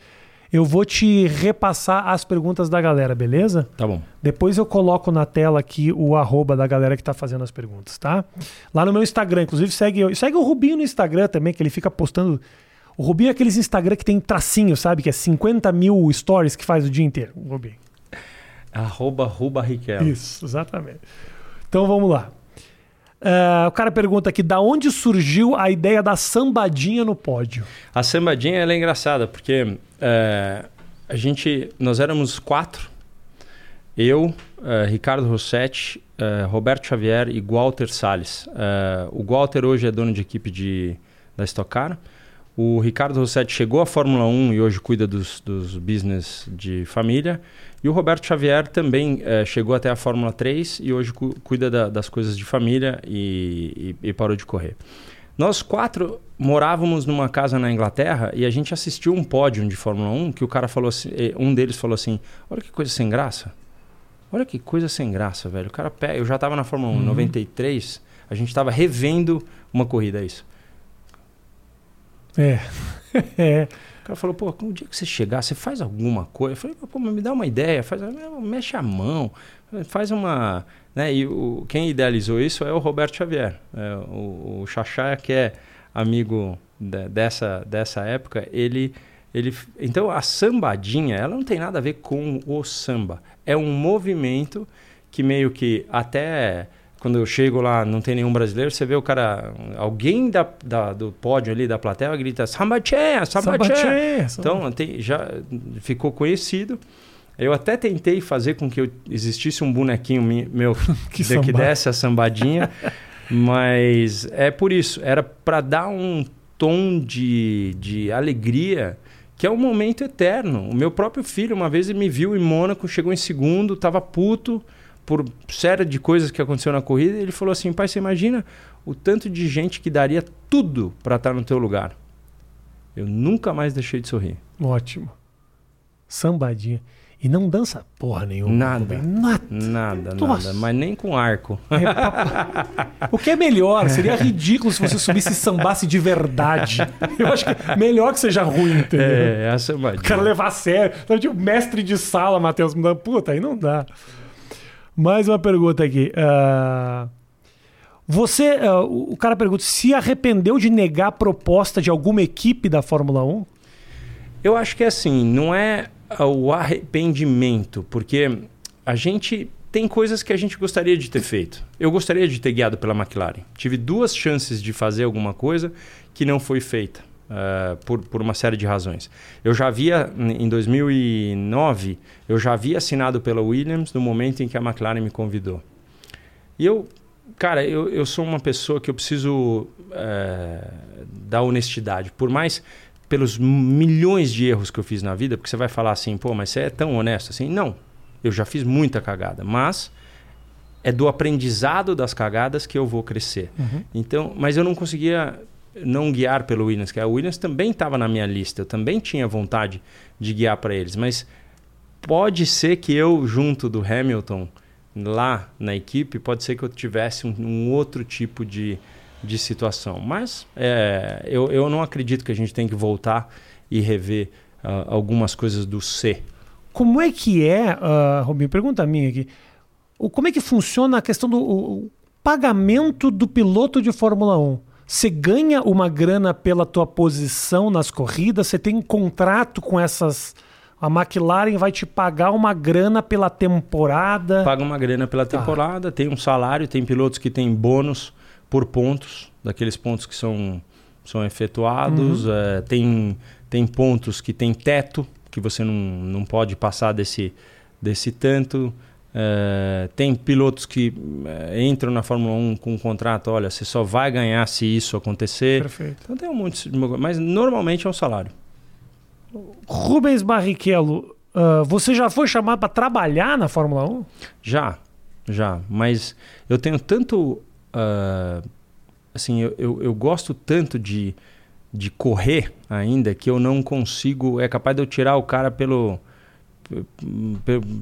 Eu vou te repassar as perguntas da galera, beleza? Tá bom. Depois eu coloco na tela aqui o arroba da galera que tá fazendo as perguntas, tá? Lá no meu Instagram, inclusive segue, segue o Rubinho no Instagram também, que ele fica postando. O Rubinho é aqueles Instagram que tem tracinho, sabe? Que é 50 mil stories que faz o dia inteiro. O Rubinho. Arroba Ruba Isso, exatamente. Então vamos lá. Uh, o cara pergunta aqui, da onde surgiu a ideia da sambadinha no pódio? A sambadinha é engraçada, porque uh, a gente, nós éramos quatro, eu, uh, Ricardo Rossetti, Roberto Xavier e Walter Salles. o Walter hoje é dono de equipe de, da Stock Car. O Ricardo Rossetti chegou à Fórmula 1 e hoje cuida dos, dos business de família. E o Roberto Xavier também é, chegou até a Fórmula 3 e hoje cu cuida da, das coisas de família e, e, e, parou de correr. Nós quatro morávamos numa casa na Inglaterra e a gente assistiu um pódio de Fórmula 1 que o cara falou assim, um deles falou assim, olha que coisa sem graça. Olha que coisa sem graça, velho. O cara pega, eu já estava na Fórmula 1 em uhum. 93, a gente estava revendo uma corrida, é isso. É. *laughs* é. Cara falou, pô, um dia que você chegar, você faz alguma coisa. Eu falei, pô, me dá uma ideia, faz, mexe a mão, faz uma. Né? E o, quem idealizou isso é o Roberto Xavier. É, o, o Xaxá, que é amigo de, dessa, dessa época, ele. Ele, então a sambadinha, ela não tem nada a ver com o samba. É um movimento que meio que até quando eu chego lá, não tem nenhum brasileiro, você vê o cara, alguém da, da do pódio ali, da plateia, grita Sambaché, Sambaché. Então, tem, já ficou conhecido. Eu até tentei fazer com que eu, existisse um bonequinho meu *laughs* que, de, que desse a sambadinha, mas é por isso, era para dar um tom de, de alegria que é um momento eterno. O meu próprio filho, uma vez, ele me viu em Mônaco, chegou em segundo, estava puto, por série de coisas que aconteceu na corrida, ele falou assim: pai, você imagina o tanto de gente que daria tudo para estar no teu lugar. Eu nunca mais deixei de sorrir. Ótimo. Sambadinha. E não dança porra nenhuma. Nada. Nada. Nada, nada. Mas nem com arco. É, o que é melhor? Seria ridículo se você subisse e sambasse de verdade. Eu acho que é melhor que seja ruim, entendeu? É, é a sambadinha. Quero levar a sério. Então, tipo, mestre de sala, Matheus. Puta, aí não dá. Mais uma pergunta aqui. Uh, você, uh, o cara pergunta, se arrependeu de negar a proposta de alguma equipe da Fórmula 1? Eu acho que é assim, não é o arrependimento, porque a gente tem coisas que a gente gostaria de ter feito. Eu gostaria de ter guiado pela McLaren. Tive duas chances de fazer alguma coisa que não foi feita. Uh, por, por uma série de razões. Eu já havia, em 2009, eu já havia assinado pela Williams no momento em que a McLaren me convidou. E eu, cara, eu, eu sou uma pessoa que eu preciso uh, da honestidade. Por mais pelos milhões de erros que eu fiz na vida, porque você vai falar assim, pô, mas você é tão honesto assim? Não, eu já fiz muita cagada, mas é do aprendizado das cagadas que eu vou crescer. Uhum. Então, mas eu não conseguia não guiar pelo Williams, que a Williams também estava na minha lista, eu também tinha vontade de guiar para eles, mas pode ser que eu junto do Hamilton lá na equipe, pode ser que eu tivesse um, um outro tipo de, de situação. Mas é, eu, eu não acredito que a gente tem que voltar e rever uh, algumas coisas do C. Como é que é, uh, Robinho, pergunta a mim aqui, o, como é que funciona a questão do o, pagamento do piloto de Fórmula 1? Você ganha uma grana pela tua posição nas corridas? Você tem um contrato com essas. A McLaren vai te pagar uma grana pela temporada? Paga uma grana pela tá. temporada, tem um salário, tem pilotos que têm bônus por pontos, daqueles pontos que são, são efetuados, uhum. é, tem, tem pontos que tem teto, que você não, não pode passar desse, desse tanto. É, tem pilotos que é, entram na Fórmula 1 com um contrato, olha, você só vai ganhar se isso acontecer. Perfeito. Então tem um monte de... Mas normalmente é um salário. Rubens Barrichello, uh, você já foi chamado para trabalhar na Fórmula 1? Já, já. Mas eu tenho tanto. Uh, assim, eu, eu, eu, gosto tanto de, de correr ainda que eu não consigo. É capaz de eu tirar o cara pelo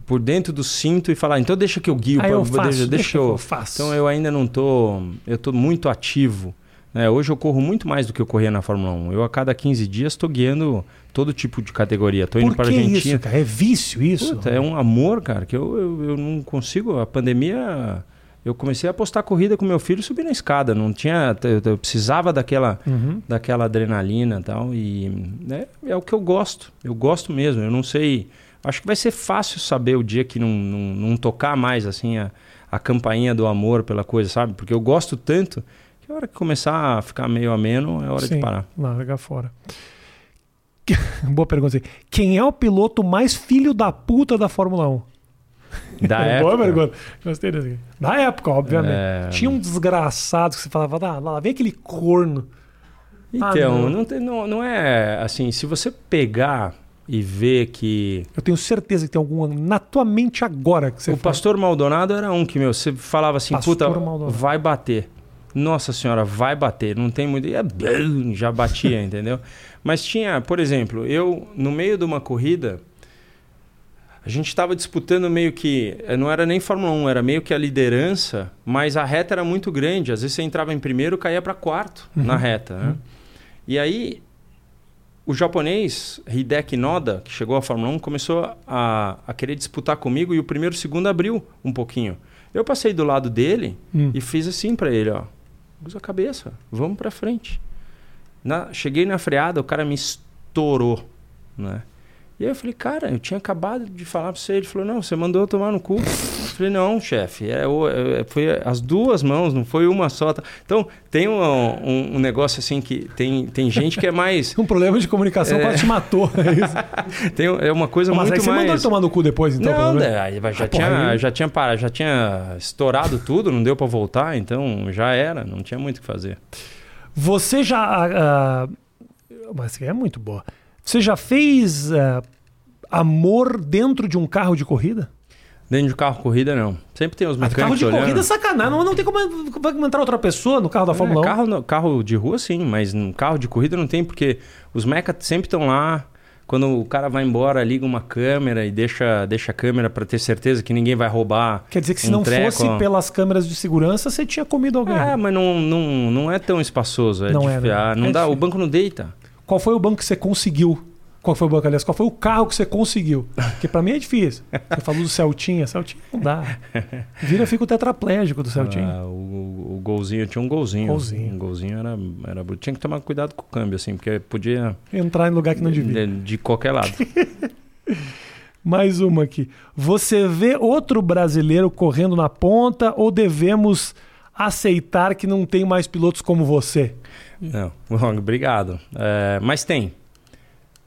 por dentro do cinto e falar, então deixa que eu guio, ah, eu faço, deixa, deixa, eu, eu faço. Então eu ainda não tô, eu tô muito ativo. Né? Hoje eu corro muito mais do que eu corria na Fórmula 1. Eu a cada 15 dias estou guiando todo tipo de categoria. Tô indo para Argentina. Isso, cara? É vício isso? Puta, é um amor, cara, que eu, eu, eu não consigo. A pandemia eu comecei a apostar corrida com meu filho subir na escada. Não tinha, eu, eu precisava daquela, uhum. daquela adrenalina e tal. E né, é o que eu gosto. Eu gosto mesmo. Eu não sei. Acho que vai ser fácil saber o dia que não, não, não tocar mais assim a, a campainha do amor pela coisa, sabe? Porque eu gosto tanto que a hora que começar a ficar meio ameno é hora Sim, de parar. Larga fora. *laughs* Boa pergunta. Quem é o piloto mais filho da puta da Fórmula 1? Da *laughs* época. Boa pergunta. Gostei desse. Da época, obviamente. É... Tinha um desgraçado que você falava, ah, lá vem aquele corno. Então, ah, não. Não, tem, não, não é assim, se você pegar e ver que. Eu tenho certeza que tem algum na tua mente agora que você. O fala. pastor Maldonado era um que, meu, você falava assim, pastor puta, Maldonado. vai bater. Nossa senhora, vai bater. Não tem muito. Já batia, *laughs* entendeu? Mas tinha, por exemplo, eu, no meio de uma corrida, a gente estava disputando meio que. Eh, não era nem Fórmula 1, era meio que a liderança, mas a reta era muito grande. Às vezes você entrava em primeiro caía para quarto uhum. na reta. Né? Uhum. E aí o japonês Hideki Noda, que chegou à Fórmula 1, começou a, a querer disputar comigo e o primeiro e o segundo abriu um pouquinho. Eu passei do lado dele hum. e fiz assim para ele, ó. Usa a cabeça, vamos para frente. Na, cheguei na freada, o cara me estourou, né? E aí eu falei, cara, eu tinha acabado de falar pra você. Ele falou, não, você mandou eu tomar no cu. Eu falei, não, chefe, é, é, foi as duas mãos, não foi uma só. Então, tem um, um, um, negócio assim que tem, tem gente que é mais... *laughs* um problema de comunicação é... quase te matou. É, *laughs* tem, é uma coisa Mas muito aí você mais... mandou ele tomar no cu depois, então? Não, é, já, ah, tinha, porra, já, tinha parado, já tinha estourado tudo, não deu para voltar, então já era, não tinha muito o que fazer. Você já... Uh, mas é muito boa. Você já fez uh, amor dentro de um carro de corrida? Dentro de carro de corrida, não. Sempre tem os mecânicos Carro de olhando. corrida é sacanagem. Não, não tem como, como entrar outra pessoa no carro da Fórmula é, 1. Carro, carro de rua, sim. Mas no carro de corrida não tem, porque os mecas sempre estão lá. Quando o cara vai embora, liga uma câmera e deixa, deixa a câmera para ter certeza que ninguém vai roubar. Quer dizer que se um não treco, fosse ó. pelas câmeras de segurança, você tinha comido alguém. É, mas não, não, não é tão espaçoso. É não é, né? Não é dá, o banco não deita. Qual foi o banco que você conseguiu Qual foi o banco, aliás? Qual foi o carro que você conseguiu? Porque pra mim é difícil. Você falou do Celtinha. Celtinha não dá. Vira, fica o tetraplégico do Celtinha. Ah, o, o golzinho, tinha um golzinho. Golzinho. Um golzinho era, era. Tinha que tomar cuidado com o câmbio, assim, porque podia. Entrar em lugar que não devia. De, de qualquer lado. *laughs* Mais uma aqui. Você vê outro brasileiro correndo na ponta ou devemos aceitar que não tem mais pilotos como você? Não, *laughs* obrigado. É, mas tem.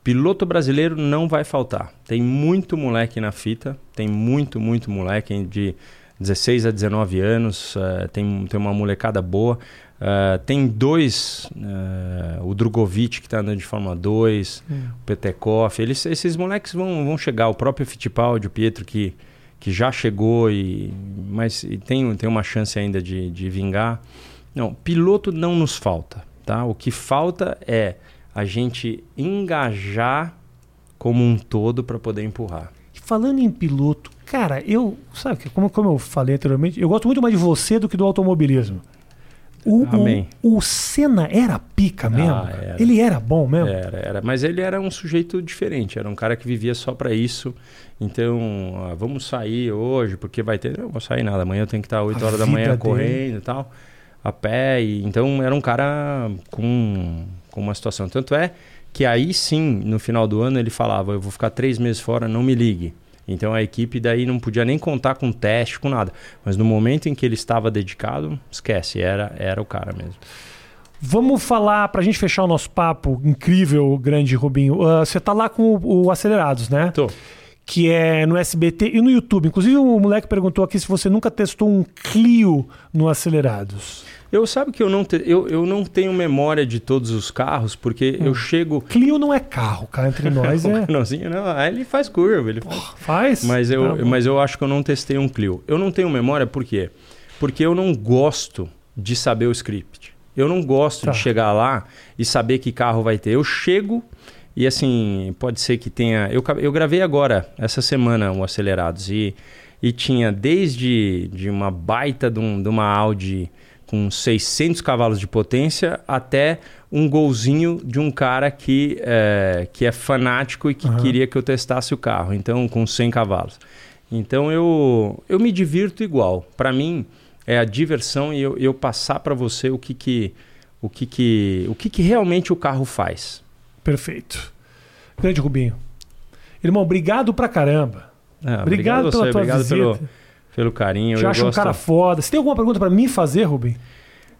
Piloto brasileiro não vai faltar. Tem muito moleque na fita, tem muito, muito moleque de 16 a 19 anos, uh, tem, tem uma molecada boa. Uh, tem dois, uh, o Drogovic que está andando de Fórmula 2, hum. o Petekoff, eles, esses moleques vão, vão chegar, o próprio Fittipaldi, o Pietro que, que já chegou, e, mas e tem, tem uma chance ainda de, de vingar. Não, piloto não nos falta, tá? O que falta é a gente engajar como um todo para poder empurrar. Falando em piloto, cara, eu, sabe, como, como eu falei anteriormente, eu gosto muito mais de você do que do automobilismo. O, Amém. O, o Senna era pica ah, mesmo? Ah, era. Ele era bom mesmo? Era, era. Mas ele era um sujeito diferente. Era um cara que vivia só para isso. Então, ah, vamos sair hoje, porque vai ter. Não vou sair nada. Amanhã eu tenho que estar 8 a horas da manhã dele. correndo e tal, a pé. E, então, era um cara com com uma situação. Tanto é que aí sim, no final do ano, ele falava: Eu vou ficar três meses fora, não me ligue. Então a equipe daí não podia nem contar com teste, com nada. Mas no momento em que ele estava dedicado, esquece, era, era o cara mesmo. Vamos falar, para a gente fechar o nosso papo incrível, grande Rubinho. Uh, você tá lá com o, o Acelerados, né? Tô. Que é no SBT e no YouTube. Inclusive, o um moleque perguntou aqui se você nunca testou um Clio no Acelerados. Eu sabe que eu não, te, eu, eu não tenho memória de todos os carros, porque hum. eu chego. Clio não é carro, cara, entre *laughs* nós é. não, ele faz curva, ele faz. faz? Mas eu, ah, mas eu acho que eu não testei um Clio. Eu não tenho memória por quê? Porque eu não gosto de saber o script. Eu não gosto tá. de chegar lá e saber que carro vai ter. Eu chego e assim, pode ser que tenha. Eu, eu gravei agora, essa semana, o Acelerados, e, e tinha desde de uma baita de, um, de uma Audi com 600 cavalos de potência até um golzinho de um cara que é, que é fanático e que uhum. queria que eu testasse o carro, então com 100 cavalos. Então eu, eu me divirto igual. Para mim é a diversão e eu, eu passar para você o que que o que que o que que realmente o carro faz. Perfeito. Grande Rubinho. Irmão, obrigado pra caramba. Ah, obrigado, obrigado pela você, tua obrigado visita. Pelo pelo carinho. Te acho gosto... um cara foda. Você tem alguma pergunta para mim fazer, Rubem?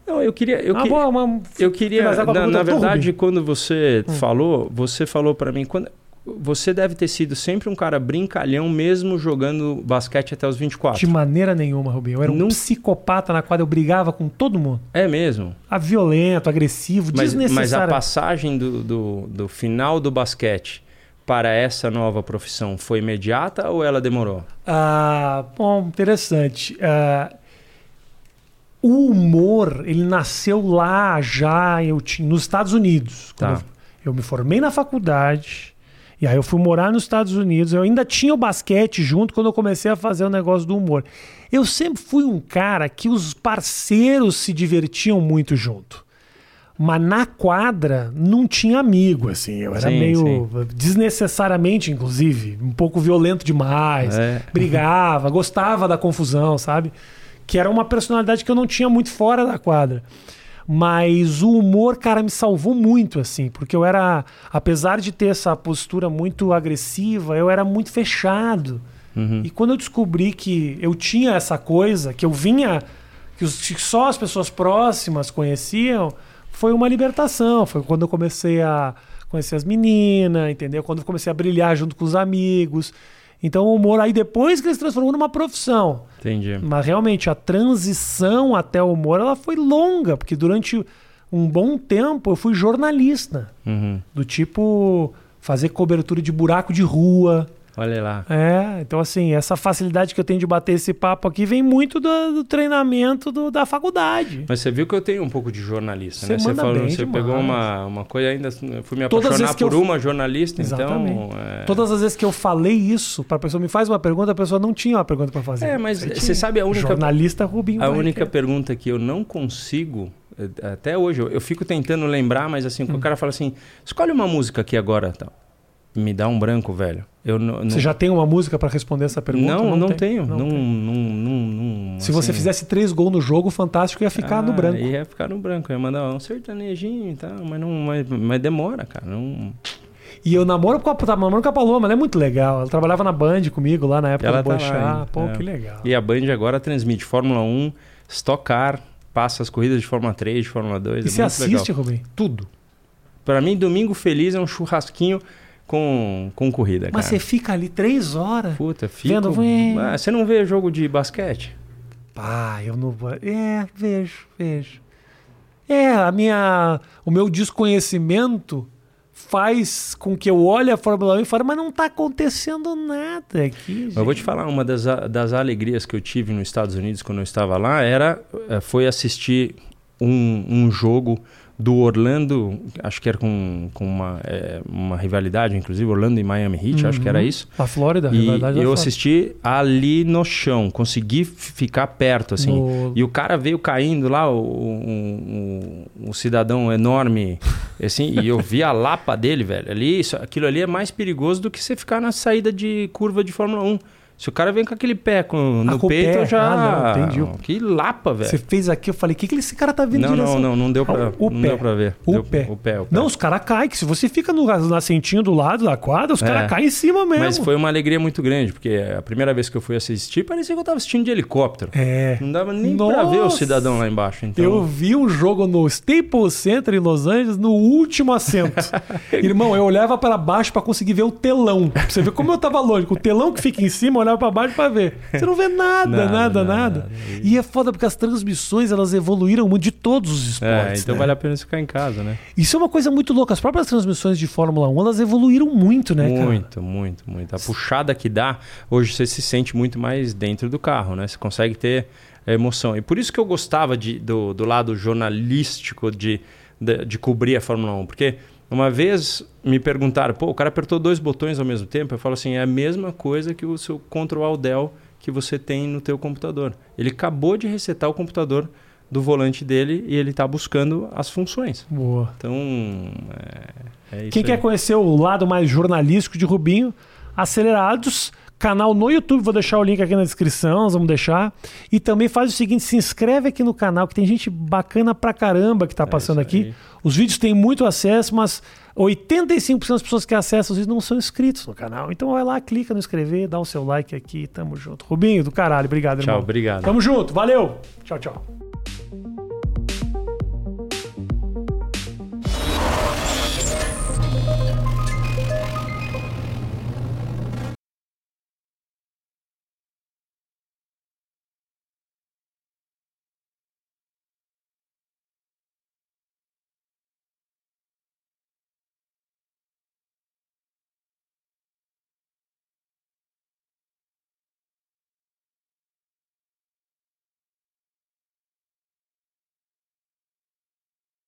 Não, eu queria. Eu, ah, que... boa, uma... eu queria. Na, na verdade, quando você hum. falou, você falou para mim. Quando... Você deve ter sido sempre um cara brincalhão, mesmo jogando basquete até os 24. De maneira nenhuma, Rubinho. Eu era um Num... psicopata na qual eu brigava com todo mundo. É mesmo? A violento, agressivo, mas, desnecessário. Mas a passagem do, do, do final do basquete para essa nova profissão foi imediata ou ela demorou? Ah, bom, interessante. Ah, o humor, ele nasceu lá já eu tinha, nos Estados Unidos. Tá. Eu, eu me formei na faculdade, e aí eu fui morar nos Estados Unidos. Eu ainda tinha o basquete junto quando eu comecei a fazer o negócio do humor. Eu sempre fui um cara que os parceiros se divertiam muito junto. Mas na quadra não tinha amigo, assim. Eu era sim, meio sim. desnecessariamente, inclusive, um pouco violento demais. É. Brigava, *laughs* gostava da confusão, sabe? Que era uma personalidade que eu não tinha muito fora da quadra. Mas o humor, cara, me salvou muito, assim, porque eu era, apesar de ter essa postura muito agressiva, eu era muito fechado. Uhum. E quando eu descobri que eu tinha essa coisa, que eu vinha, que só as pessoas próximas conheciam, foi uma libertação. Foi quando eu comecei a conhecer as meninas, entendeu? Quando eu comecei a brilhar junto com os amigos. Então o humor aí depois que ele se transformou numa profissão. Entendi. Mas realmente a transição até o humor ela foi longa, porque durante um bom tempo eu fui jornalista. Uhum. Do tipo fazer cobertura de buraco de rua, Olha lá. É, então assim, essa facilidade que eu tenho de bater esse papo aqui vem muito do, do treinamento do, da faculdade. Mas você viu que eu tenho um pouco de jornalista, você né? Você falou, você demais. pegou uma, uma coisa ainda, fui me apaixonar por eu... uma jornalista, então, Exatamente. então. É... Todas as vezes que eu falei isso, para a pessoa me faz uma pergunta, a pessoa não tinha uma pergunta para fazer. É, mas você, você sabe a única jornalista Rubinho. A única pergunta que eu não consigo até hoje, eu, eu fico tentando lembrar, mas assim, hum. o cara fala assim, escolhe uma música aqui agora, tal. Me dá um branco, velho. Eu não, Você já tem uma música pra responder essa pergunta? Não, não, tem. tenho. Não, não, não, não, Se você assim, fizesse três gols no jogo, o Fantástico ia ficar ah, no branco. Ia ficar no branco. Ia mandar um sertanejinho e tal, mas, não, mas, demora, cara. Não... E eu namoro com a, tava namorando com a Paloma, ela é muito legal. Ela trabalhava na Band comigo lá na época Ela do tá Boixá. ainda, Pô, é. que legal. E a Band agora transmite Fórmula 1, Stock Car, passa as corridas de Fórmula 3, de Fórmula 2. E é você muito legal. assiste, Rubem? Tudo. Pra mim, domingo feliz é um churrasquinho com, com corrida, Mas cara. você fica ali três horas. Puta, fico... Vendo. Ah, você não vê jogo de basquete? Pá, eu não vou. É, vejo, vejo. É, a minha. O meu desconhecimento faz com que eu olhe a Fórmula 1 e fale, mas não tá acontecendo nada aqui. Eu vou te gente." falar, uma das, das alegrias que eu tive nos Estados Unidos quando eu estava lá era eh, foi assistir um, um jogo do Orlando, acho que era com, com uma, eh, uma rivalidade, inclusive, Orlando e Miami Heat, acho que era Uhum. isso. Na Flórida, a E rivalidade da eu assisti ali no chão, consegui ficar perto, assim. No- E o cara veio caindo lá, o, um, um- um cidadão enorme, assim, e eu vi a lapa dele, velho. Ali, isso, aquilo ali é mais perigoso do que você ficar na saída de curva de Fórmula 1. Se o cara vem com aquele pé com- no com o peito, pé. eu já. Ah, não, entendi. Que lapa, velho. Você fez aqui, eu falei, o que, que esse cara tá vindo Não, não, não, não deu pra, Ah, o não pé. deu pra ver. O Deu- pé. O pé, o pé. Não, os caras caem, que se você fica no, no assentinho do lado da quadra, os caras É. caem em cima mesmo. Mas foi uma alegria muito grande, porque a primeira vez que eu fui assistir, parecia que eu tava assistindo de helicóptero. É. Não dava nem pra ver o Nossa! cidadão lá embaixo. Então, Eu vi um jogo no Staples Center em Los Angeles no último assento. *laughs* Irmão, eu olhava para baixo para conseguir ver o telão. Pra você ver como eu tava longe. O telão que fica em cima, eu olhava para baixo para ver. Você não vê nada, nada, Nada, nada, nada. E é foda porque as transmissões, elas evoluíram muito de todos os é, esportes. então né? vale a pena ficar em casa, né? Isso é uma coisa muito louca. As próprias transmissões de Fórmula 1, elas evoluíram muito, né, cara? muito, muito, muito. A puxada que dá, hoje você se sente muito mais dentro do carro, né? Você consegue ter emoção. E por isso que eu gostava de, do, do lado jornalístico de, de, de cobrir a Fórmula 1. Porque uma vez me perguntaram, pô, o cara apertou dois botões ao mesmo tempo. Eu falo assim, é a mesma coisa que o seu Ctrl Del que você tem no teu computador. Ele acabou de resetar o computador do volante dele e ele está buscando as funções. Boa. Então, é, é isso Quem aí. quer conhecer o lado mais jornalístico de Rubinho, Acelerados, canal no YouTube, vou deixar o link aqui na descrição, nós vamos deixar. E também faz o seguinte, se inscreve aqui no canal, que tem gente bacana pra caramba que tá passando É isso aqui. aí. Os vídeos têm muito acesso, mas 85% das pessoas que acessam os vídeos não são inscritos no canal. Então vai lá, clica no inscrever, dá o seu like aqui, tamo junto. Rubinho, do caralho, obrigado, Tchau, irmão. obrigado. Tamo junto, valeu. Tchau, tchau.